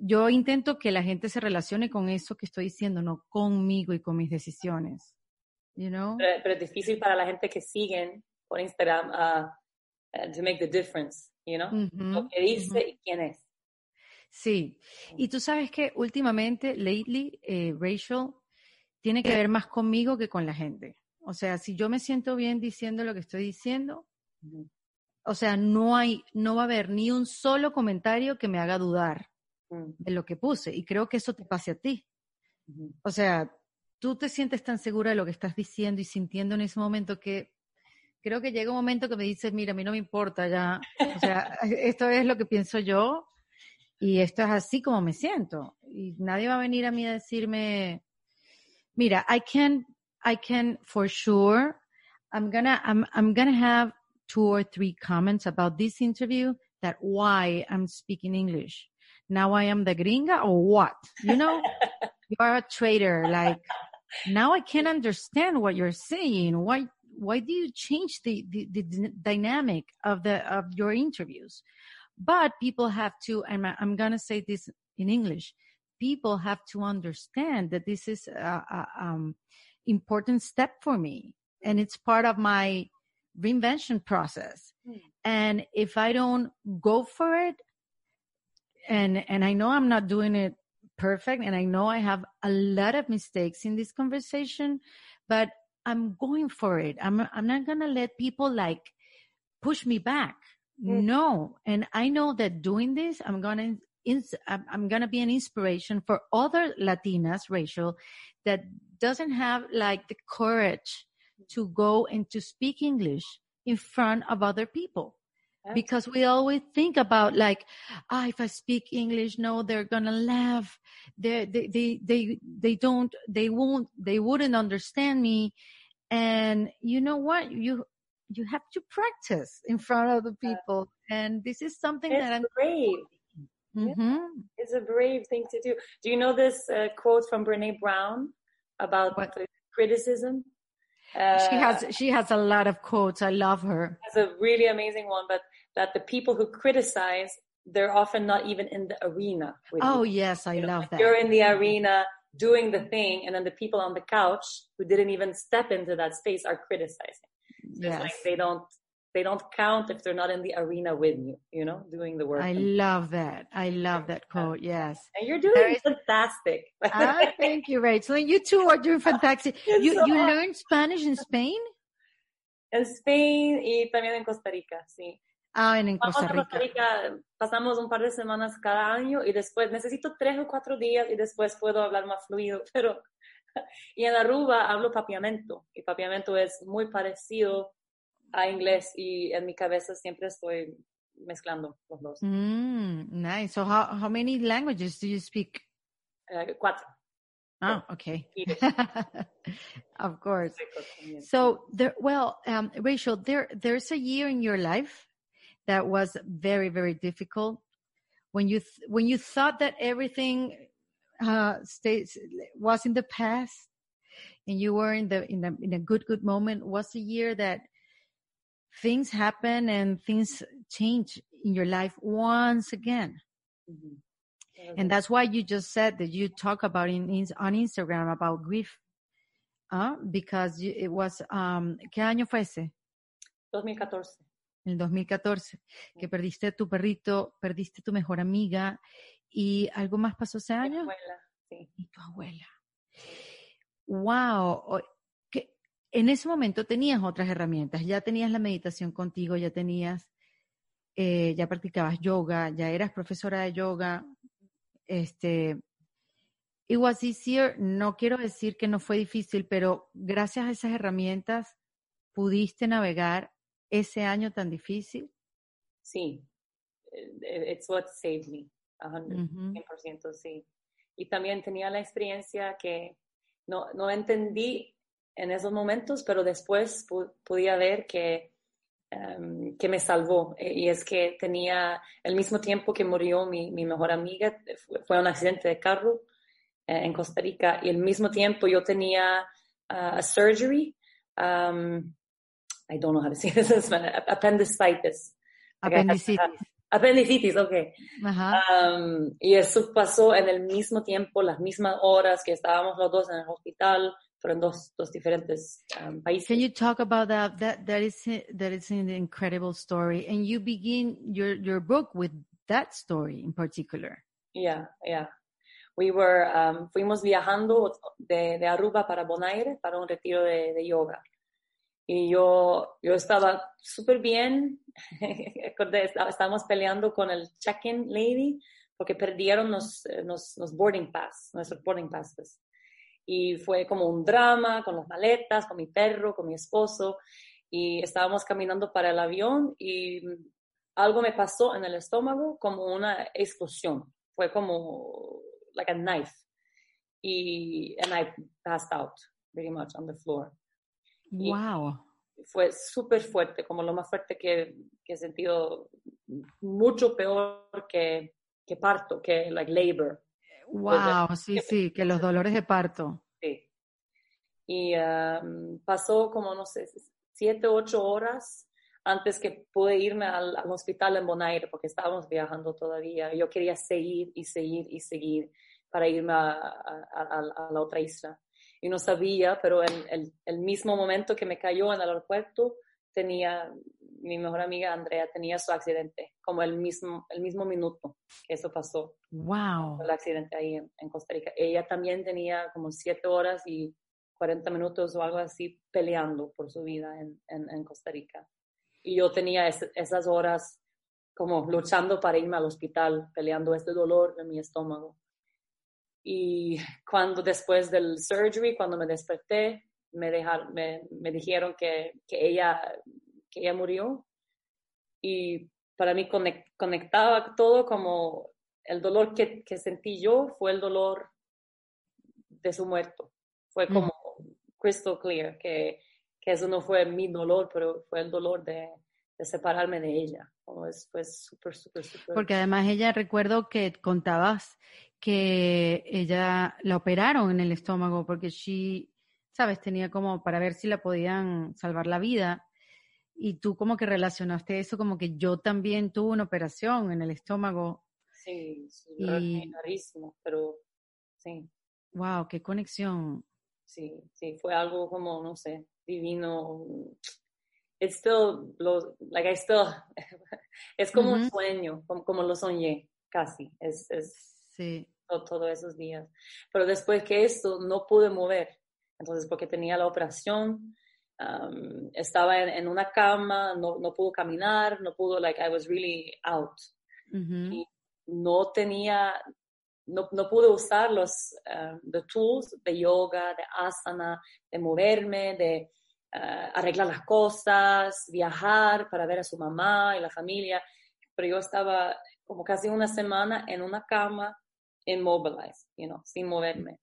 A: yo intento que la gente se relacione con eso que estoy diciendo, no conmigo y con mis decisiones. You know?
B: Pero, pero es difícil para la gente que siguen por Instagram uh, uh, to make the difference, you know?
A: Ujú,
B: Lo que dice y quién es.
A: Sí. Y tú sabes que últimamente, lately, eh, Rachel, tiene que ver más conmigo que con la gente. O sea, si yo me siento bien diciendo lo que estoy diciendo, o sea, no hay, no va a haber ni un solo comentario que me haga dudar
B: Mm,
A: de lo que puse. Y creo que eso te pase a ti. O sea, tú te sientes tan segura de lo que estás diciendo y sintiendo en ese momento que creo que llega un momento que me dices, mira, a mí no me importa ya. O sea, [LAUGHS] esto es lo que pienso yo y esto es así como me siento. Y nadie va a venir a mí a decirme, mira, I can, I can for sure, I'm gonna, I'm, I'm gonna have two or three comments about this interview that why I'm speaking English. now I am the gringa or what? You know, [LAUGHS] you are a traitor. Like now I can't understand what you're saying. Why, why do you change the, the, the dynamic of the, of your interviews? But people have to, and I'm going to say this in English. People have to understand that this is a, a um, important step for me and it's part of my reinvention process.
B: Hmm.
A: And if I don't go for it, and and I know I'm not doing it perfect, and I know I have a lot of mistakes in this conversation, but I'm going for it. I'm I'm not gonna let people like push me back.
B: Mm.
A: No, and I know that doing this, I'm gonna ins- I'm I'm gonna be an inspiration for other Latinas, Rachel, that doesn't have like the courage to go and to speak English in front of other people. Because we always think about like ah if i speak english no they're gonna laugh. They they they they, they don't they won't they wouldn't understand me. And you know what? You you have to practice in front of the people and this is something that i'm
B: It's brave.
A: Mhm.
B: It's a brave thing to do. Do you know this uh, quote from Brene Brown about criticism? Uh,
A: she has she has a lot of quotes i love her
B: has a really amazing one, but that the people who criticize, they're often not even in the arena. With
A: oh
B: you.
A: yes i
B: You know,
A: love that
B: You're in the arena doing the thing, and then the people on the couch who didn't even step into that space are criticizing.
A: Yes
B: like they don't they don't count if they're not in the arena with you, you know, doing the work.
A: i love that i love that quote yes
B: and you're doing
A: is-
B: fantastic.
A: ah, thank you rachel and you too are doing fantastic [LAUGHS] you
B: so
A: you
B: hard.
A: learned spanish in spain
B: En Spain y también en Costa Rica, sí.
A: ah in
B: Vamos
A: costa
B: a Costa
A: rica
B: Rica, pasamos un par de semanas cada año y después necesito tres o cuatro días y después puedo hablar más fluido, pero [LAUGHS] y en Aruba hablo papiamento y papiamento es muy parecido a inglés y en mi cabeza siempre estoy mezclando los dos.
A: Mm, nice. So how how many languages do you speak?
B: Eh, cuatro.
A: Oh, okay. [LAUGHS] Of course. So there, well, um, Rachel, there there's a year in your life that was very very difficult when you when you thought that everything uh, stays was in the past and you were in the in a in a good good moment. Was the year that things happen and things change in your life once again.
B: Ujú.
A: And that's why you just said that you talk about in, in on Instagram about grief. Uh, because you, it was, um, ¿qué año fue ese?
B: 2014.
A: En el 2014, que perdiste a tu perrito, perdiste tu mejor amiga y algo más pasó ese
B: Mi
A: año
B: abuela, sí.
A: y tu abuela. Wow. Que en ese momento tenías otras herramientas, ya tenías la meditación contigo, ya tenías, eh, ya practicabas yoga, ya eras profesora de yoga. Este, it was easier, no quiero decir que no fue difícil, pero gracias a esas herramientas pudiste navegar ese año tan difícil.
B: Sí. It's what saved me. A hundred.
A: Ujú.
B: 100% sí. Y también tenía la experiencia que no, no entendí en esos momentos, pero después pu- podía ver que, em, que me salvó. Eh, Y es que tenía, el mismo tiempo que murió mi, mi mejor amiga, eh, fue, un accidente de carro eh, en Costa Rica, y al mismo tiempo yo tenía ah, a surgery. um, I don't know how to say [LAUGHS] this in Spanish, appendicitis.
A: Apendicitis.
B: okay.
A: Ajá.
B: Um, y eso pasó en el mismo tiempo, las mismas horas que estábamos los dos en el hospital, pero en dos, dos diferentes um, países.
A: Can you talk about that? That that is that is an incredible story, and you begin your your book with that story in particular.
B: Yeah, yeah. We were, um, fuimos viajando de, de Aruba para Bonaire para un retiro de, de yoga. Y yo, yo estaba súper bien. [LAUGHS] Estábamos peleando con el check-in lady porque perdieron los, eh, los, los boarding pass, nuestros boarding passes. Y fue como un drama con las maletas, con mi perro, con mi esposo. Y estábamos caminando para el avión y algo me pasó en el estómago como una explosión. Fue como like a knife. Y and I passed out pretty much on the floor.
A: Wow.
B: Fue súper fuerte, como lo más fuerte que, que he sentido, mucho peor que, que parto, que like labor.
A: Wow, sí, sí, que los dolores de parto.
B: Sí. Y um, pasó como, no sé, siete, ocho horas antes que pude irme al, hospital en Bonaire, porque estábamos viajando todavía. Yo quería seguir y seguir y seguir para irme a, a, la otra isla. Y no sabía, pero en el, el, mismo momento que me cayó en el aeropuerto, tenía, mi mejor amiga Andrea tenía su accidente, como el mismo, el mismo minuto que eso pasó.
A: Wow.
B: El accidente ahí en, en Costa Rica. Ella también tenía como siete horas y 40 minutos o algo así peleando por su vida en, en, Costa Rica. Y yo tenía esas horas como luchando para irme al hospital, peleando este dolor en mi estómago. Y cuando después del surgery, cuando me desperté, me, dejaron, me, me dijeron que, que, ella, que ella murió. Y para mí conectaba todo como el dolor que, que, sentí yo fue el dolor de su muerto. Fue como crystal clear, que, que eso no fue mi dolor, pero fue el dolor de, de separarme de ella. es, pues súper, súper, súper.
A: Porque además ella, recuerdo que contabas que ella la operaron en el estómago porque she, sabes, tenía como para ver si la podían salvar la vida. Y tú como que relacionaste eso como que yo también tuve una operación en el estómago.
B: Sí, sí y... rarísimo, pero sí.
A: Wow, qué conexión
B: sí, sí, fue algo como, no sé, divino. It's still, like I still, [LAUGHS] es como un sueño, como, lo soñé, casi, es, es
A: sí.
B: todos esos días. Pero después que esto, no pude mover, entonces porque tenía la operación, um, estaba en, una cama, no, no pudo caminar, no pudo, like I was really out. y no tenía no, no pude usar los uh, tools de yoga, de asana, de moverme, de uh, arreglar las cosas, viajar para ver a su mamá y la familia. Pero yo estaba como casi una semana en una cama, immobilized, you know, sin moverme.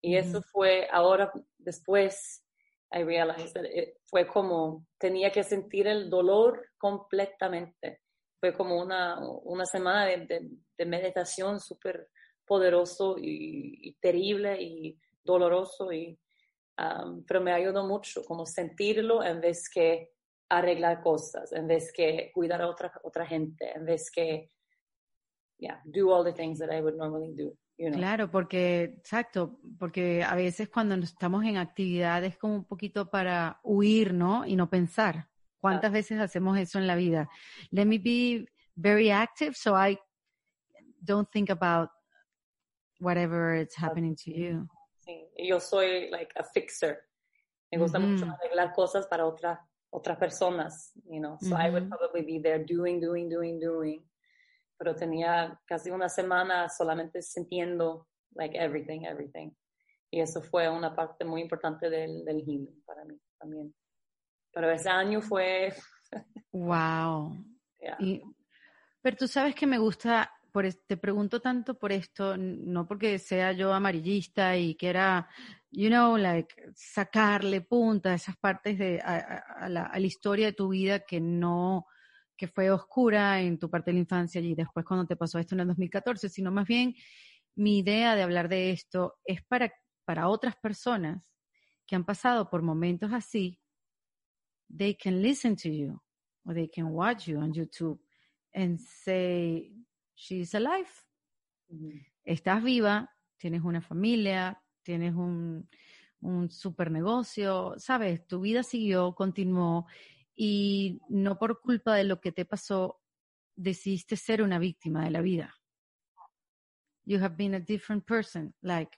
B: Y eso fue ahora, después, I realized that fue como, tenía que sentir el dolor completamente. Fue como una, una semana de, de, de meditación súper poderoso y, terrible y doloroso, y, um, pero me ayudó mucho como sentirlo en vez que arreglar cosas, en vez que cuidar a otra, otra gente, en vez que, yeah, do all the things that I would normally do.
A: Claro, porque, exacto, porque a veces cuando estamos en actividades como un poquito para huir, ¿no? Y no pensar. ¿Cuántas veces hacemos eso en la vida? Let me be very active so I don't think about whatever it's happening to you.
B: Sí, yo soy like a fixer. Me gusta mucho arreglar cosas para otras otras personas, you know. So I would probably be there doing, doing, doing, doing. Pero tenía casi una semana solamente sintiendo like everything, everything. Y eso fue una parte muy importante del, del healing para mí también. Pero ese año fue... [LAUGHS]
A: wow. pero tú sabes que me gusta te pregunto tanto por esto, no porque sea yo amarillista y quiera, you know, like, sacarle punta a esas partes de, a, la, a la historia de tu vida que no, que fue oscura en tu parte de la infancia y después cuando te pasó esto en el 2014, sino más bien mi idea de hablar de esto es para, para otras personas que han pasado por momentos así, they can listen to you or they can watch you on YouTube and say, she's alive. Estás viva, tienes una familia, tienes un, un super negocio, sabes, tu vida siguió, continuó y no por culpa de lo que te pasó decidiste ser una víctima de la vida. You have been a different person, like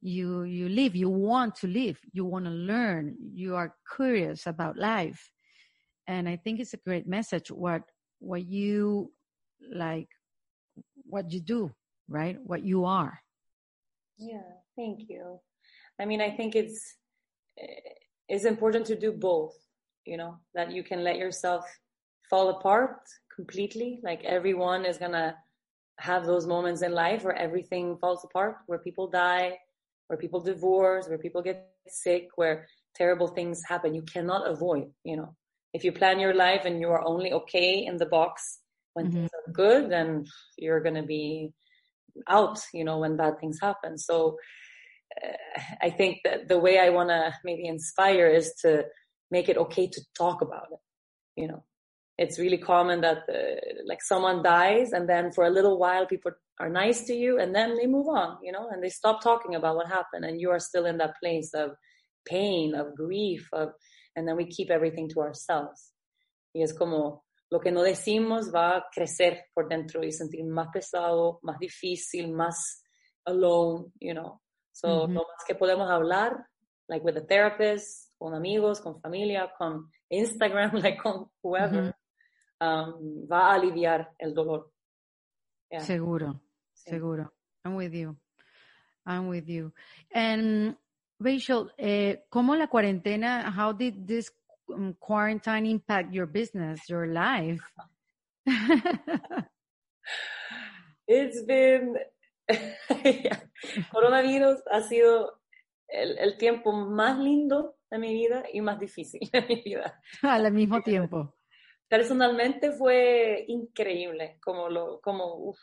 A: you you live, you want to live, you want to learn, you are curious about life. And I think it's a great message what what you like what you do, right? What you are.
B: Yeah, thank you. I mean, I think it's eh, it's important to do both. You know, that you can let yourself fall apart completely. Like everyone is gonna have those moments in life where everything falls apart, where people die, where people divorce, where people get sick, where terrible things happen. You cannot avoid, you know. If you plan your life and you are only okay in the box When things are good, then you're going to be out, you know, when bad things happen. So uh, I think that the way I want to maybe inspire is to make it okay to talk about it. You know, it's really common that uh, like someone dies and then for a little while people are nice to you and then they move on, you know, and they stop talking about what happened and you are still in that place of pain, of grief, of, and then we keep everything to ourselves. Y es como lo que no decimos va a crecer por dentro y sentir más pesado, más difícil, más alone, you know. So, mm -hmm. lo más que podemos hablar, like with a therapist, con amigos, con familia, con Instagram, [LAUGHS] like con whoever, -hmm. um, va a aliviar el dolor.
A: Yeah. Seguro, sí. seguro. I'm with you. I'm with you. And Rachel, eh, ¿cómo la cuarentena, how did this um, quarantine impact your business, your life? [LAUGHS]
B: It's been, [LAUGHS] coronavirus ha sido el, el, tiempo más lindo de mi vida y más difícil de mi vida. [LAUGHS]
A: Al mismo tiempo.
B: Personalmente fue increíble, como lo, como, uf,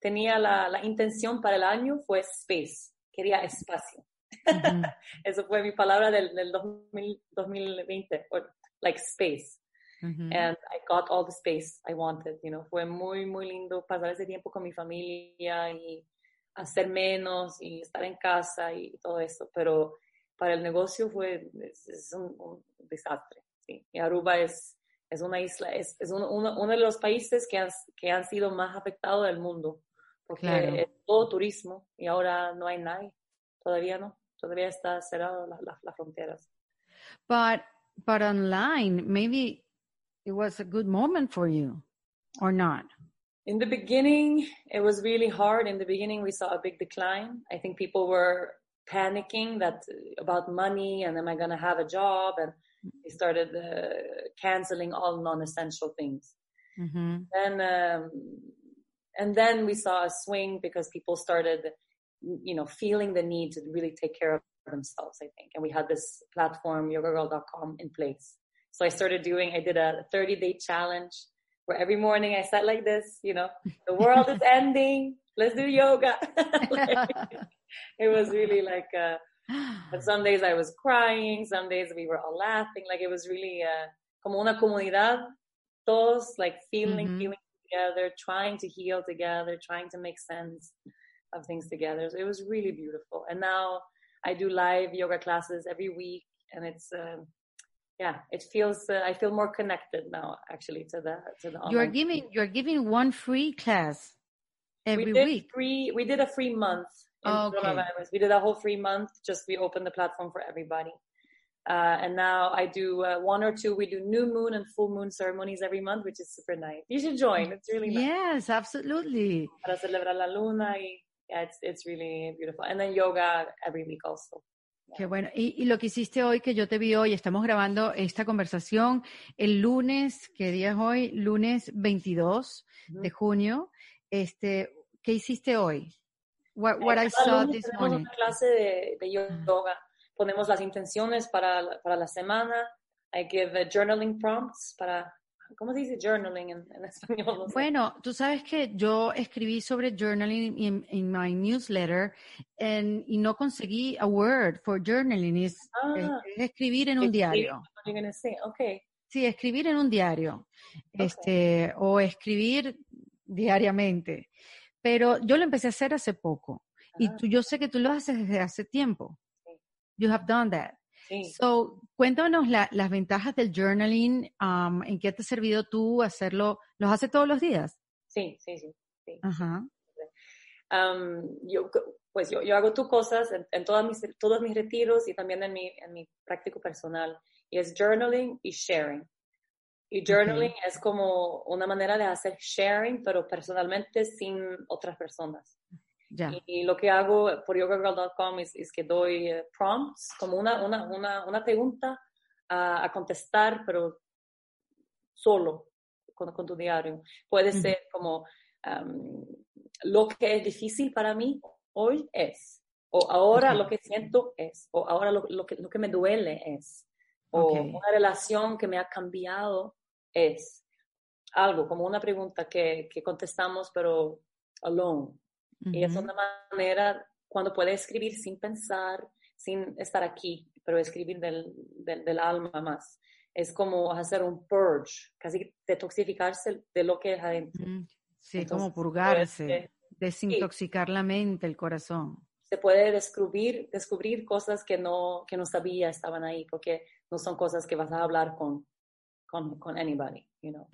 B: tenía la, la intención para el año fue space, quería espacio. Mm-hmm. [LAUGHS] Eso fue mi palabra del, del 2000, 2020, or, like space. Mm-hmm. And I got all the space I wanted, you know. Fue muy, muy lindo pasar ese tiempo con mi familia y hacer menos y estar en casa y todo eso. Pero para el negocio fue es, es un, un, desastre. ¿sí? Y Aruba es, es una isla, es, es uno, uno, uno, de los países que han, que han sido más afectados del mundo. Porque claro. es todo turismo y ahora no hay nadie. Todavía no. todavía está cerrado las la, la fronteras.
A: But but online, maybe it was a good moment for you, or not.
B: In the beginning, it was really hard. In the beginning, we saw a big decline. I think people were panicking that about money and am I going to have a job? And they started uh, canceling all non-essential things. Mm-hmm. And um, and then we saw a swing because people started you know, feeling the need to really take care of themselves, I think. And we had this platform, yogagirl.com, in place. So I started doing, I did a 30 day challenge where every morning I sat like this, you know, the world is ending. Let's do yoga. [LAUGHS] like, it was really like, uh, but some days I was crying. Some days we were all laughing. Like it was really, uh, como una comunidad, todos like feeling, mm-hmm. feeling together, trying to heal together, trying to make sense of things together. So it was really beautiful. And now I do live yoga classes every week, and it's uh, yeah, it feels uh, I feel more connected now actually to the to the.
A: You're giving you're giving one free class every we week.
B: Free, we did a free month in oh, okay. coronavirus. We did a whole free month. Just we opened the platform for everybody. Uh, and now I do uh, one or two. We do new moon and full moon ceremonies every month, which is super nice. You should join. It's really nice.
A: Yes, absolutely.
B: Para celebrar la luna y yeah, it's, it's really beautiful. And then yoga every week also.
A: Qué bueno. Y, y, lo que hiciste hoy, que yo te vi hoy, estamos grabando esta conversación el lunes, ¿qué día es hoy? Lunes 22 uh -huh. de junio. Este, ¿Qué hiciste hoy? What, what I saw this morning.
B: una clase de, de, yoga. Ponemos las intenciones para, para la semana. I give journaling prompts para ¿Cómo se dice journaling en, en español? No sé.
A: Bueno, tú sabes que yo escribí sobre journaling en, en my newsletter en, y no conseguí a word for journaling. Es, ah, es escribir en un diario.
B: Okay.
A: Sí, escribir en un diario. Okay. Este, o escribir diariamente. Pero yo lo empecé a hacer hace poco. Ah. Y tú, yo sé que tú lo haces desde hace tiempo. Sí. You have done that. Sí. So, cuéntanos la, las ventajas del journaling, um, en qué te ha servido tú hacerlo, ¿los haces todos los días?
B: Sí, sí, sí. sí. Ajá. Um, yo, pues yo, yo hago tus cosas en, en todas mis, todos mis retiros y también en mi, en mi práctico personal. Y es journaling y sharing. Y journaling es como una manera de hacer sharing, pero personalmente sin otras personas. Y, lo que hago por yogagirl.com es, es, que doy eh, prompts, como una, una, una, una pregunta a, a, contestar, pero solo con, con tu diario. Puede ser como um, lo que es difícil para mí hoy es, o ahora okay. lo que siento es, o ahora lo, lo, que, lo que me duele es, o okay. una relación que me ha cambiado es. algo, como una pregunta que, que contestamos, pero alone. Y es una manera cuando puede escribir sin pensar, sin estar aquí, pero escribir del, del, del alma más. Es como hacer un purge, casi detoxificarse de lo que es adentro.
A: Sí, como purgarse, desintoxicar la mente, el corazón.
B: Se puede descubrir, descubrir cosas que no, que no sabía estaban ahí, porque no son cosas que vas a hablar con, con, con anybody, you know.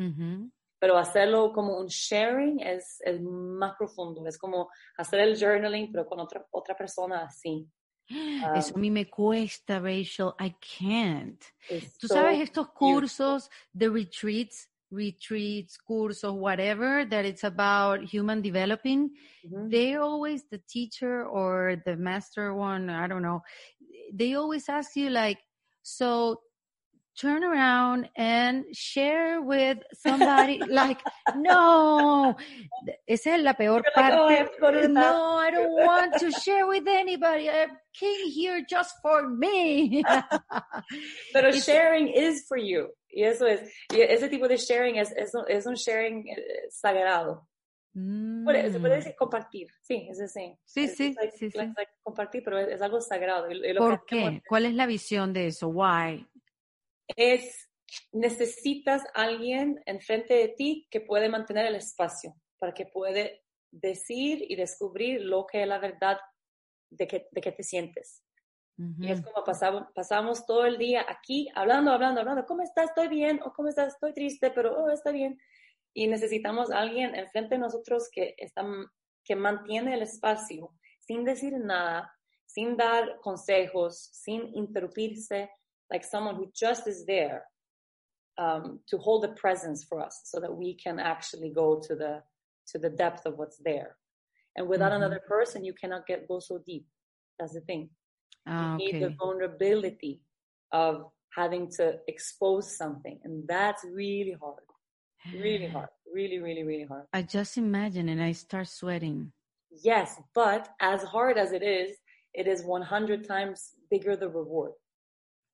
B: Pero hacerlo como un sharing es, es, más profundo, es como hacer el journaling, pero con otra, otra persona así. [GASPS]
A: Eso a mí me cuesta, Rachel. I can't. Tú sabes estos cursos de retreats retreats, cursos, whatever, that it's about human developing, mm-hmm. they always, the teacher or the master one, I don't know, they always ask you like, so turn around and share with somebody like no esa es la peor parte no I don't want to share with anybody I came here just for me [LAUGHS]
B: pero sharing is for you y eso es y ese tipo de sharing es, es, es un sharing eh, sagrado mm. se puede decir compartir, sí, es así.
A: Sí, sí,
B: like,
A: sí,
B: like, sí. compartir, pero es, es algo sagrado. Y, y
A: ¿Por qué? ¿Cuál es la visión de eso? Why?
B: Es necesitas alguien enfrente de ti que puede mantener el espacio para que puede decir y descubrir lo que es la verdad de que, de que te sientes. Y es como pasamos, pasamos todo el día aquí hablando, hablando, hablando, ¿cómo estás? ¿Estoy bien? ¿O cómo estás? Estoy triste, pero oh, está bien. Y necesitamos alguien enfrente de nosotros que, está, que mantiene el espacio sin decir nada, sin dar consejos, sin interrumpirse, like someone who just is there um, to hold the presence for us so that we can actually go to the to the depth of what's there. And without mm-hmm. another person you cannot get go so deep. That's the thing.
A: Ah,
B: you
A: okay.
B: need the vulnerability of having to expose something and that's really hard. Really [SIGHS] hard. Really really really hard.
A: I just imagine and i start sweating.
B: Yes but as hard as it is it is 100 times bigger the reward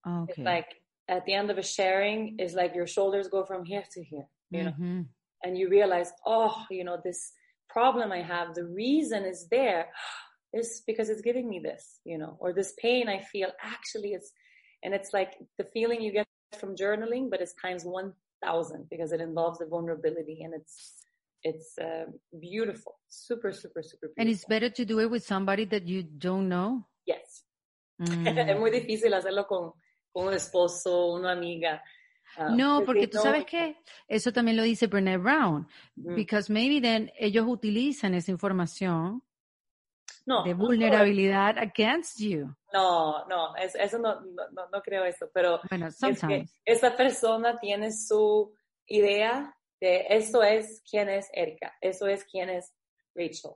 A: Okay.
B: It's like at the end of a sharing is like your shoulders go from here to here, you
A: mm-hmm.
B: know, and you realize, oh, you know, this problem I have, the reason is there [GASPS] is because it's giving me this, you know, or this pain I feel actually it's, and it's like the feeling you get from journaling, but it's times 1000 because it involves the vulnerability and it's, it's uh, beautiful, super, super, super beautiful.
A: And it's better to do it with somebody that you don't know?
B: Yes. [LAUGHS]
A: Mm.
B: es muy difícil hacerlo con, un esposo, una amiga.
A: Uh, no, porque tú sabes que eso también lo dice Brené Brown,
B: Mm.
A: because maybe then ellos utilizan esa información
B: no,
A: de
B: no,
A: vulnerabilidad against you.
B: No, no, es- eso no, no, creo esto, pero
A: Bueno,
B: es que esa persona tiene su idea de eso es quién es Erika, eso es quién es Rachel.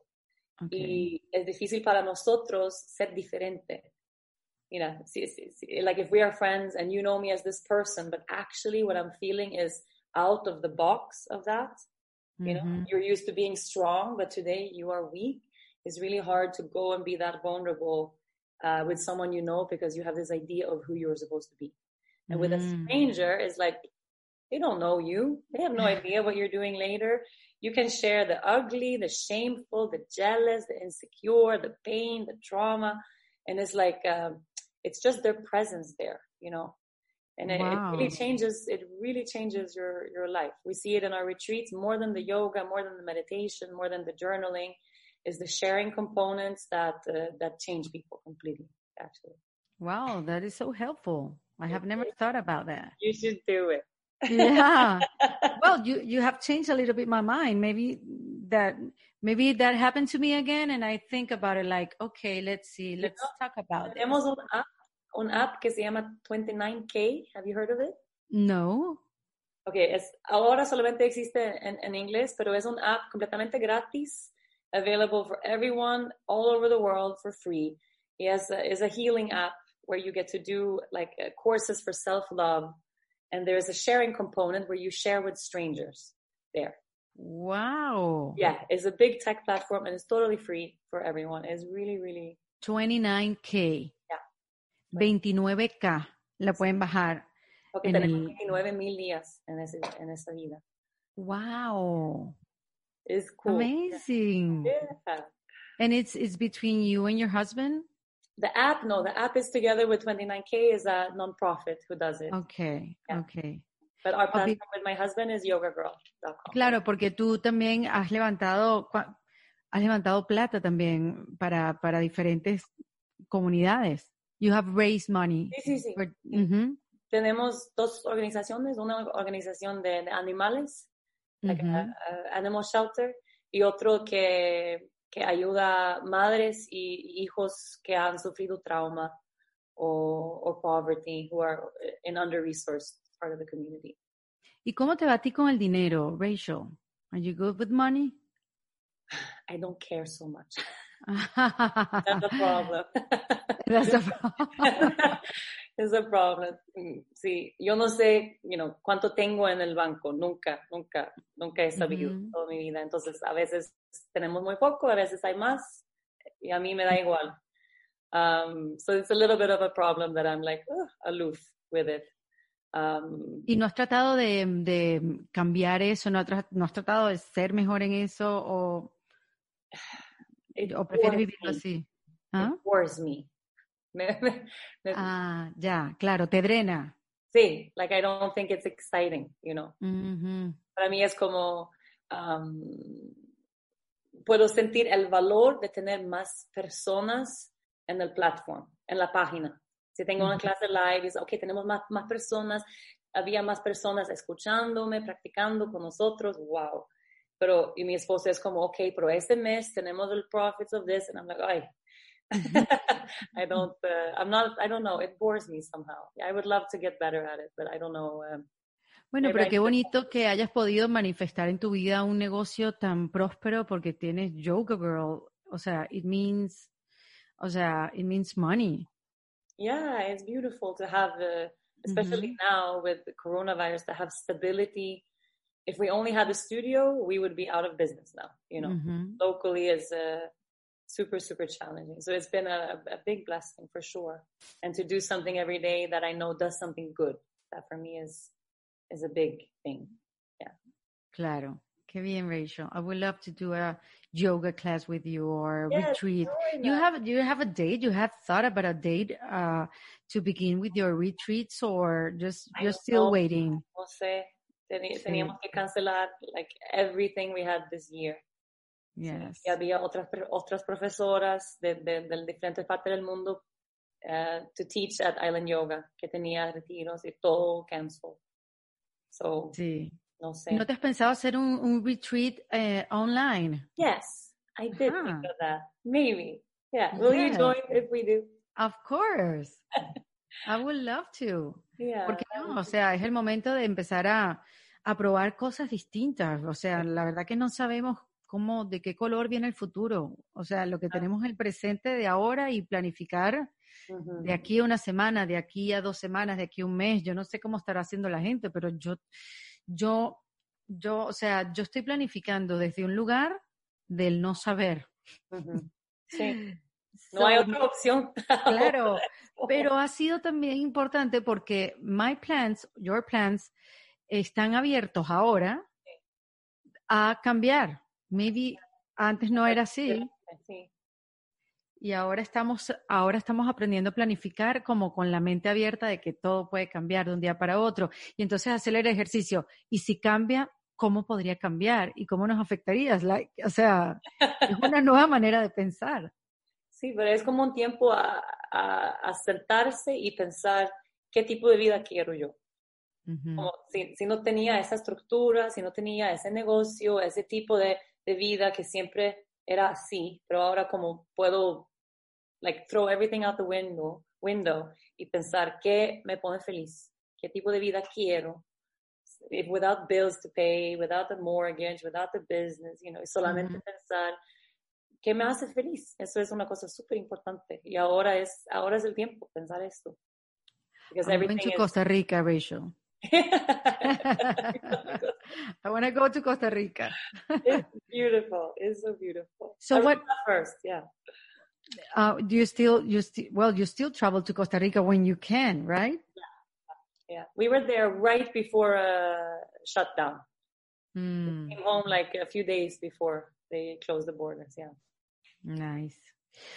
A: Okay.
B: Y es difícil para nosotros ser diferente. Mira, sí, sí, sí. like if we are friends and you know me as this person, but actually what I'm feeling is out of the box of that. You know,
A: Mhm.
B: you're used to being strong, but today you are weak. It's really hard to go and be that vulnerable uh, with someone you know because you have this idea of who you're supposed to be. And with a
A: Mm.
B: stranger, it's like they don't know you. They have no idea what you're doing later. You can share the ugly, the shameful, the jealous, the insecure, the pain, the trauma, and it's like um, it's just their presence there, you know. And it, it really changes. It really changes your your life. We see it in our retreats more than the yoga, more than the meditation, more than the journaling. Is the sharing components that uh, that change people completely. Actually,
A: Wow, that is so helpful. I have never thought about that.
B: you should do it.
A: Yeah. [LAUGHS] well, you you have changed a little bit my mind. Maybe that maybe that happened to me again, and I think about it like, okay, let's see, let's
B: know,
A: talk about it.
B: Tenemos un app, un app que se llama 29K. Have you heard of it?
A: No.
B: Okay, es, ahora solamente existe en, en inglés, pero es un app completamente gratis, available for everyone all over the world for free. Y es a, is a healing app where you get to do like uh, courses for self-love. And there's a sharing component where you share with strangers there.
A: Wow.
B: Yeah, it's a big tech platform and it's totally free for everyone. It's really, really,
A: 29K.
B: Yeah.
A: 29K. La pueden bajar
B: porque
A: En
B: tenemos
A: el-
B: 29 mil días en, ese, en esa vida.
A: Wow.
B: It's cool.
A: Amazing.
B: Yeah.
A: And it's it's between you and your husband?
B: The app, no, the app is together with 29K is a nonprofit who does it.
A: Okay,
B: Yeah.
A: okay.
B: But our platform with my husband is yogagirl.com.
A: Claro, porque tú también has levantado has levantado plata también para para diferentes comunidades. You have raised money.
B: Sí, sí, sí.
A: for-
B: Tenemos dos organizaciones, una organización de, de animales, like a- a Animal Shelter, y otro que, que ayuda a madres y hijos que han sufrido trauma o, or poverty, who are in under-resourced part of the community.
A: ¿Y cómo te va a ti con el dinero, Rachel? Are you good with money?
B: I don't care so much. [LAUGHS]
A: That's
B: That's the [LAUGHS] problem.
A: the problem.
B: Es el problem. Mm, Sí, yo no sé, you know, cuánto tengo en el banco. Nunca, nunca, nunca he sabido
A: Ujú.
B: toda mi vida. Entonces, a veces tenemos muy poco, a veces hay más, y a mí me da igual. Um, so it's a little bit of a problem that I'm like aloof with it. Um,
A: ¿Y no has tratado de, de cambiar eso? ¿No has, tra- no has tratado de ser mejor en eso? ¿O, o prefieres vivirlo
B: me.
A: así? ¿Ah?
B: It me. [LAUGHS] Me- me- me-
A: Ah, ya, claro, te drena.
B: Sí, like I don't think it's exciting, you know. Para mí es como, um, puedo sentir el valor de tener más personas en el platform, en la página. Si tengo una clase live, es, ok, tenemos más, más personas, había más personas escuchándome, practicando con nosotros, wow. Pero, y mi esposo es como, ok, pero este mes tenemos el profits of this, and I'm like, ay. [LAUGHS] I don't, uh, I'm not, I don't know, it bores me somehow. I would love to get better at it, but I don't know. um,
A: Bueno, pero qué bonito que hayas podido manifestar en tu vida un negocio tan próspero porque tienes Yoga Girl. O sea, it means, o sea, it means money.
B: Yeah, it's beautiful to have, uh, especially now with the coronavirus, to have stability. If we only had a studio, we would be out of business now. You know,
A: Ujú.
B: locally is uh, super, super challenging. So it's been a, a big blessing for sure. And to do something every day that I know does something good, that for me is is a big thing.
A: Yeah. Claro. Bien, Rachel. I would love to do a yoga class with you or a
B: Yes,
A: retreat. You have you have a date? You have thought about a date uh, to begin with your retreats, or just
B: I
A: you're still
B: know.
A: waiting?
B: No sé, teni-
A: Sí.
B: teníamos que cancelar like everything we had this year.
A: Yes.
B: y había otras otras profesoras de, de, de diferentes partes del mundo uh, to teach at Island Yoga que tenía retiros y todo cancel. So,
A: Sí.
B: No sé.
A: ¿No te has pensado hacer un, un retreat eh, online?
B: Yes, I did
A: Ajá.
B: think of that. Maybe. Yeah. Will you
A: Yes.
B: join if we do?
A: Of course. [LAUGHS] I would love to.
B: Yeah.
A: ¿Por qué no? O sea, es el momento de empezar a, a probar cosas distintas. O sea, la verdad que no sabemos cómo, de qué color viene el futuro. O sea, lo que tenemos en el presente de ahora y planificar
B: Ujú.
A: de aquí a una semana, de aquí a dos semanas, de aquí a un mes. Yo no sé cómo estará haciendo la gente, pero yo, yo, yo, o sea, yo estoy planificando desde un lugar del no saber.
B: Sí. [LAUGHS] No hay otra opción. [LAUGHS]
A: Claro, pero ha sido también importante porque my plans, your plans, están abiertos ahora a cambiar. Maybe antes no era así
B: Sí.
A: Y ahora estamos, ahora estamos aprendiendo a planificar como con la mente abierta de que todo puede cambiar de un día para otro. Y entonces hacer el ejercicio. Y si cambia, ¿cómo podría cambiar? ¿Y cómo nos afectaría? Like- o sea, es una nueva manera de pensar.
B: Sí, pero es como un tiempo a, a, a sentarse y pensar qué tipo de vida quiero yo.
A: Ujú.
B: como si, si no tenía esa estructura, si no tenía ese negocio, ese tipo de, de vida que siempre era así, pero ahora como puedo, like, throw everything out the window, window y pensar qué me pone feliz, qué tipo de vida quiero, if without bills to pay, without the mortgage, without the business, you know, y solamente pensar qué me hace feliz. Eso es una cosa súper importante y ahora es, ahora es el tiempo pensar esto.
A: I'm going to
B: is-
A: Costa Rica, Rachel. [LAUGHS] I want to go to Costa Rica.
B: it's beautiful. It's so beautiful.
A: So
B: I
A: what-
B: first? Yeah.
A: Uh, do you still, you still, well, you still travel to Costa Rica when you can, right?
B: Yeah. yeah. We were there right before uh, shutdown.
A: Mm,
B: Came home like a few days before they closed the borders. Yeah.
A: nice.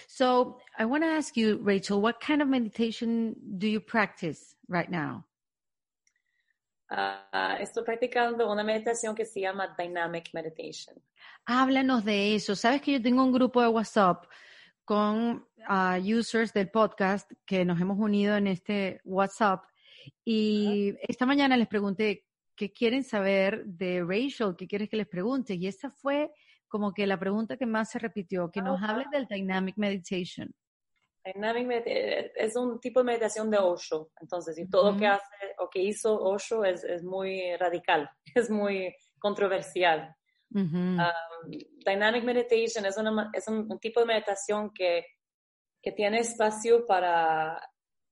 A: So I want to ask you, Rachel, what kind of meditation do you practice right now?
B: Ah, estoy practicando una meditación que se llama Dynamic Meditation.
A: Háblanos de eso. Sabes que yo tengo un grupo de WhatsApp con ah, users del podcast que nos hemos unido en este WhatsApp y esta mañana les pregunté qué quieren saber de Rachel, qué quieres que les pregunte y esa fue como que la pregunta que más se repitió, que nos hables del Dynamic Meditation.
B: Dynamic med- eh, es un tipo de meditación de Osho. Entonces, y todo lo que hace o que hizo Osho es, es muy radical, [LAUGHS] es muy controversial.
A: Ujú.
B: Um, dynamic meditation es, una es un, un tipo de meditación que, que tiene espacio para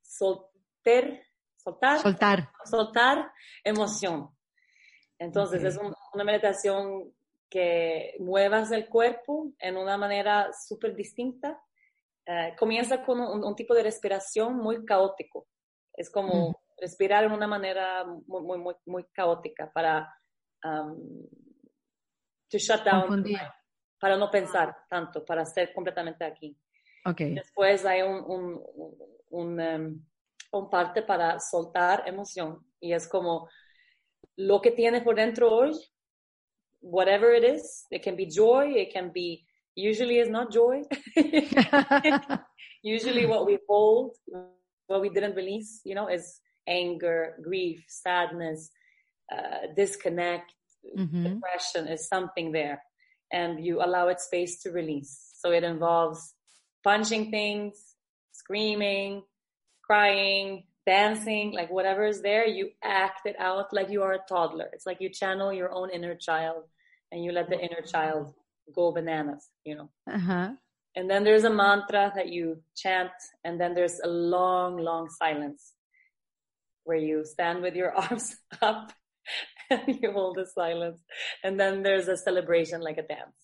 B: soltar, soltar,
A: Soltar.
B: soltar emoción. Entonces
A: Ok.
B: es un- una meditación que muevas el cuerpo en una manera súper distinta. Eh, comienza con un, un tipo de respiración muy caótico. Es como
A: Ujú.
B: respirar en una manera muy, muy, muy, muy caótica para um, to shut down, para no pensar tanto, para ser completamente aquí.
A: Ok.
B: Después hay un, un, un, um, un parte para soltar emoción y es como lo que tienes por dentro hoy, whatever it is, it can be joy, it can be, usually it's not joy. [LAUGHS] usually what we hold, what we didn't release, you know, is anger, grief, sadness, uh, disconnect,
A: Ujú.
B: depression is something there and you allow it space to release so it involves punching things screaming crying dancing like whatever is there you act it out like you are a toddler it's like you channel your own inner child and you let the inner child go bananas you know
A: Ajá.
B: and then there's a mantra that you chant and then there's a long long silence where you stand with your [LAUGHS] arms up and [LAUGHS] you hold the silence. And then there's a celebration like a dance.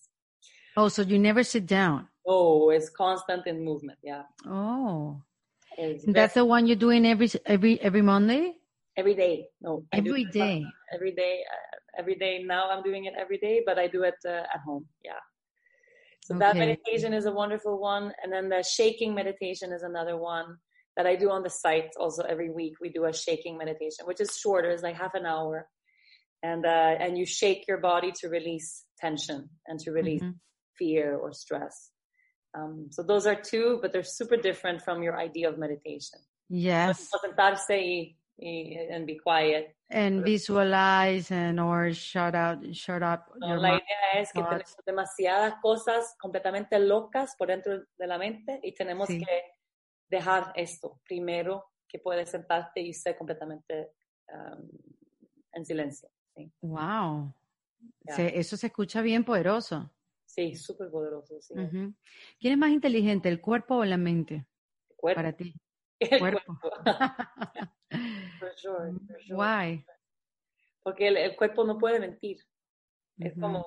A: Oh, so you never sit down.
B: oh it's constant in movement yeah.
A: Oh,
B: it's
A: that's the one you're doing every every every Monday.
B: every day. No
A: Every day.
B: every day uh, every day. Now i'm doing it every day but i do it uh, at home yeah. So that meditation is a wonderful one. And then the shaking meditation is another one that i do on the site also every week. We do a shaking meditation which is shorter. It's like half an hour and uh, and you shake your body to release tension and to release
A: Mhm.
B: fear or stress um, so those are two but they're super different from your idea of meditation
A: Yes,
B: sentarse y, and be quiet
A: and visualize and or shut out, shut up
B: No,
A: your
B: la
A: mind.
B: idea es que
A: thoughts.
B: tenemos demasiadas cosas completamente locas por dentro de la mente y tenemos
A: Sí.
B: que dejar esto primero que puedes sentarte y ser completamente um, en silencio. Sí,
A: Wow. Se- eso se escucha bien poderoso.
B: sí súper poderoso. Sí.
A: ¿Quién es más inteligente, el cuerpo o la mente
B: El cuerpo.
A: para ti? [LAUGHS]
B: El
A: cuerpo. [LAUGHS]
B: For sure, for sure.
A: Why?
B: Porque el, el cuerpo no puede mentir. Es como,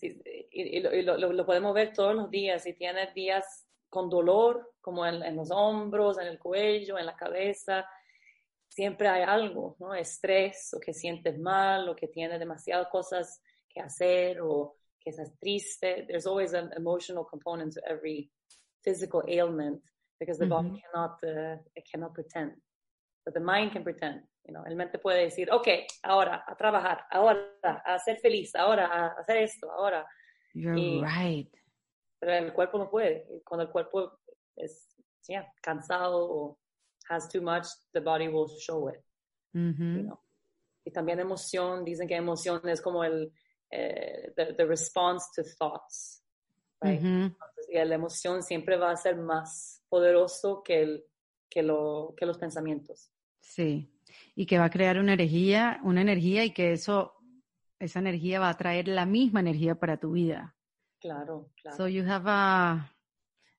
B: y, y lo, y lo- lo- lo podemos ver todos los días. Si tienes días con dolor, como en, en los hombros, en el cuello, en la cabeza, siempre hay algo, ¿no? Estrés, o que sientes mal, o que tienes demasiadas cosas que hacer, o que estás triste. There's always an emotional component to every physical ailment because the body cannot, uh, it cannot pretend. But the mind can pretend. You know, el mente puede decir, ok, ahora a trabajar, ahora a ser feliz, ahora a hacer esto, ahora.
A: You're
B: y-
A: right.
B: Pero el cuerpo no puede. Cuando el cuerpo es yeah, cansado o has too much, the body will show it.
A: Ujú.
B: you know. Y también emoción, dicen que emoción es como el eh, the, the response to thoughts. Right?
A: Ujú.
B: Entonces, y la emoción siempre va a ser más poderoso que, el, que, lo, que los pensamientos.
A: Sí. Y que va a crear una energía, una energía y que eso, esa energía va a traer la misma energía para tu vida.
B: Claro, claro.
A: So you have a,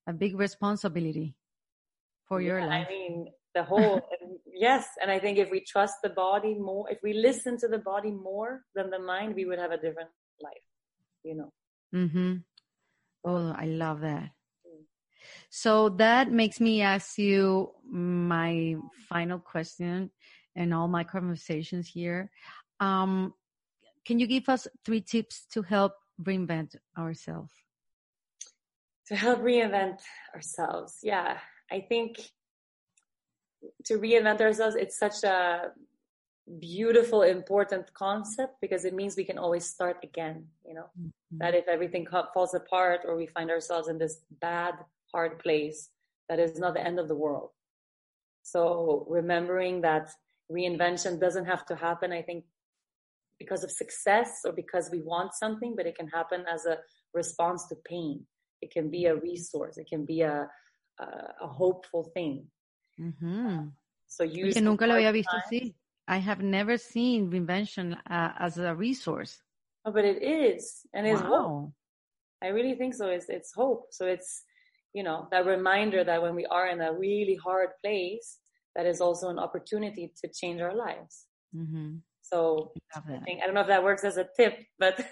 A: a big responsibility for your
B: Yeah,
A: life.
B: I mean, the whole, yes. And I think if we trust the body more, if we listen to the body more than the mind, we would have a different life, you know.
A: Mhm. Oh, I love that. So that makes me ask you my final question and all my conversations here. Um, can you give us three tips to help reinvent ourselves?
B: To help reinvent ourselves, yeah, I think to reinvent ourselves, it's such a beautiful, important concept because it means we can always start again. You know, mm-hmm. that if everything falls apart or we find ourselves in this bad, hard place, that is not the end of the world. So remembering that reinvention doesn't have to happen, I think, because of success or because we want something, but it can happen as a response to pain. It can be a resource. It can be a, a, a hopeful thing.
A: Mm-hmm. So use que nunca lo había visto así. I have never seen reinvention uh, as a resource.
B: Oh, but it is, and it's wow. hope. I really think so. It's it's hope. So it's you know that reminder that when we are in a really hard place, that is also an opportunity to change our lives. Mm-hmm. So I, think, I don't know if that works as a tip, but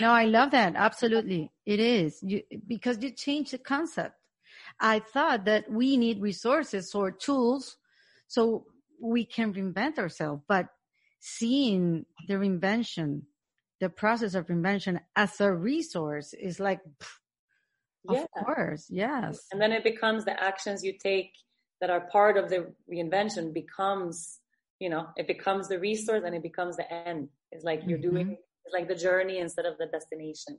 A: no, I love that. [LAUGHS] Absolutely, it is you, because you change the concept. I thought that we need resources or tools so we can reinvent ourselves, but seeing the reinvention, the process of reinvention as a resource is like, of yeah. course, yes.
B: And then it becomes the actions you take that are part of the reinvention becomes, you know, it becomes the resource and it becomes the end. It's like you're mm-hmm. doing, it's like the journey instead of the destination,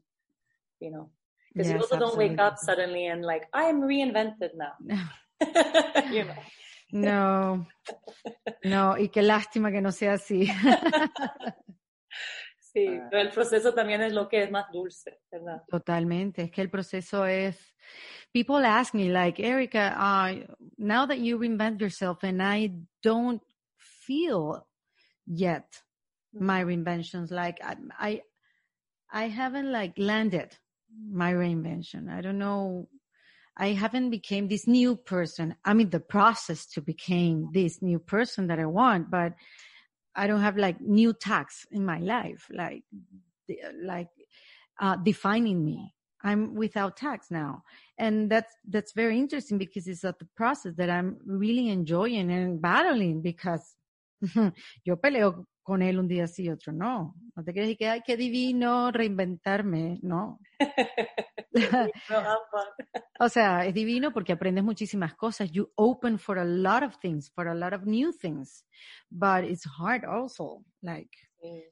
B: you know. Because yes, you also absolutely. don't wake up suddenly and like, I'm reinvented now. [LAUGHS]
A: you know. No, no, y qué lástima que no sea así. [LAUGHS]
B: Sí, pero el proceso también es lo que es más dulce, ¿verdad?
A: Totalmente, es que el proceso es. People ask me, like, Erica, uh, now that you reinvent yourself and I don't feel yet my reinventions, like, I, I, I haven't like landed my reinvention. I don't know. I haven't became this new person. I'm in the process to become this new person that I want, but I don't have like new tags in my life, like, like, uh, defining me. I'm without tags now. And that's, that's very interesting because it's at the process that I'm really enjoying and battling because [LAUGHS] yo peleo con él un día sí, otro no. No te crees que, ay, qué divino reinventarme, no. [LAUGHS] o sea, es divino porque aprendes muchísimas cosas. You open for a lot of things, for a lot of new things. But it's hard also, like,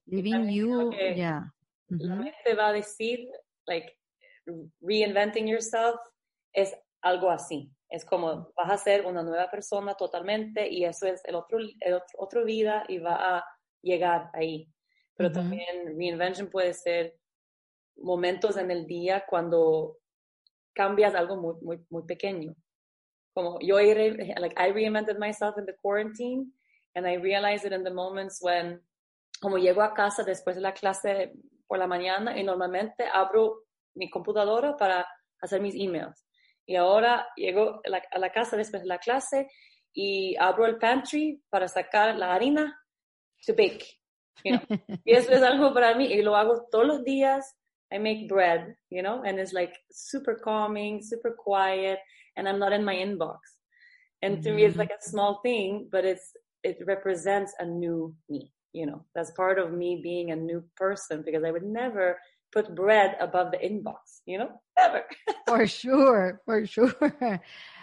A: living you, yeah.
B: La mente va a decir, like, reinventing yourself es algo así. Es como vas a ser una nueva persona totalmente y eso es el otro, el otro, otro vida y va a llegar ahí. Pero también reinvention puede ser momentos en el día cuando cambias algo muy, muy, muy pequeño. Como yo, like, I reinvented myself in the quarantine and I realized it in the moments when, como llego a casa después de la clase por la mañana y normalmente abro mi computadora para hacer mis emails. Y ahora llego a la, a la casa después de la clase y abro el pantry para sacar la harina to bake. You know? [LAUGHS] y eso es algo para mí y lo hago todos los días. I make bread, you know, and it's like super calming, super quiet, and I'm not in my inbox. And mm-hmm. to me, it's like a small thing, but it's it represents a new me. You know, that's part of me being a new person because I would never put bread above the inbox. You know, ever. [LAUGHS]
A: for sure, for sure.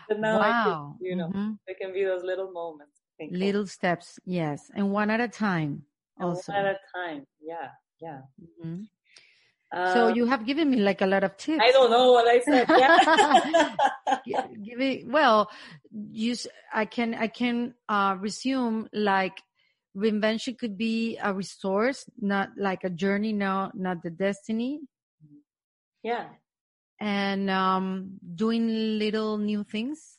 B: But now wow. Can, you know, mm-hmm. there can be those little moments.
A: Little steps, yes, and one at a time. Also.
B: One at a time, yeah, yeah. Mm-hmm.
A: Uh, so you have given me like a lot of tips.
B: I don't know what I said. Yeah. [LAUGHS]
A: Give it, well, you, I can, I can, uh, resume like reinvention could be a resource, not like a journey, no, not the destiny.
B: Yeah.
A: And, um, doing little new things,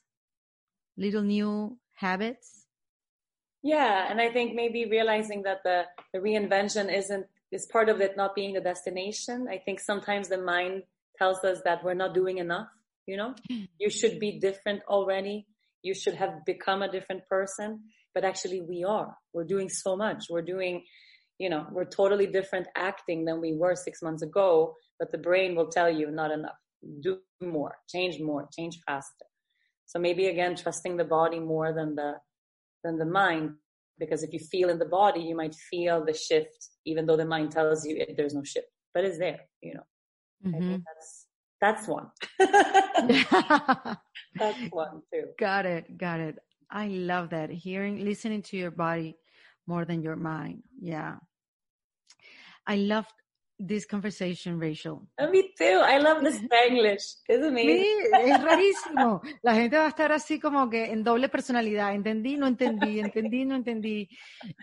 A: little new habits.
B: Yeah. And I think maybe realizing that the, the reinvention isn't is part of it not being the destination. I think sometimes the mind tells us that we're not doing enough, you know? Mm. You should be different already. You should have become a different person, but actually we are. We're doing so much. We're doing, you know, we're totally different acting than we were six months ago, but the brain will tell you not enough. Do more, change more, change faster. So maybe again, trusting the body more than the, than the mind because if you feel in the body, you might feel the shift, even though the mind tells you it, there's no shift, but it's there, you know.
A: Mm-hmm.
B: think that's that's one. [LAUGHS] [LAUGHS] that's one too.
A: got it. Got it. I love that. Hearing, listening to your body more than your mind. Yeah. I love this conversation, Rachel.
B: And me too. I love the [LAUGHS] Spanglish. Amazing.
A: Sí, es [LAUGHS] rarísimo. La gente va a estar así como que en doble personalidad. Entendí, no entendí, entendí, no entendí.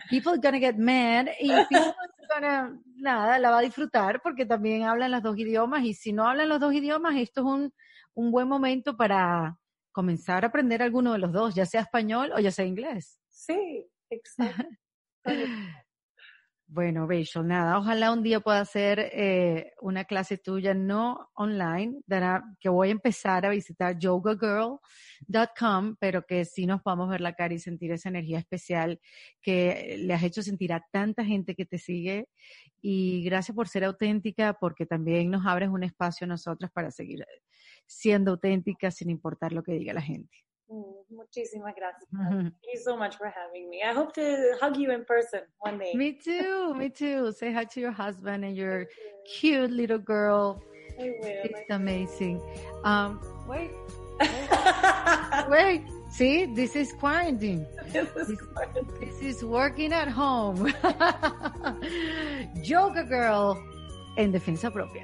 A: People are gonna get mad y [LAUGHS] people gonna, nada, la va a disfrutar porque también hablan los dos idiomas y si no hablan los dos idiomas, esto es un, un buen momento para comenzar a aprender alguno de los dos, ya sea español o ya sea inglés.
B: Sí, exacto.
A: Bueno, Rachel, nada, ojalá un día pueda hacer eh, una clase tuya, no online, que voy a empezar a visitar yogagirl.com, pero que sí nos podamos ver la cara y sentir esa energía especial que le has hecho sentir a tanta gente que te sigue. Y gracias por ser auténtica, porque también nos abres un espacio a nosotras para seguir siendo auténticas sin importar lo que diga la gente.
B: Mm, Muchísimas gracias. [LAUGHS] Thank you so much for having me. I hope to hug you in person one day.
A: Me too, me too. Say hi to your husband and your cute little girl.
B: I will.
A: It's amazing. Um, wait, [LAUGHS] wait. See, this is quarantine. [LAUGHS]
B: This is.
A: This is working at home. Yoga Girl en defensa propia.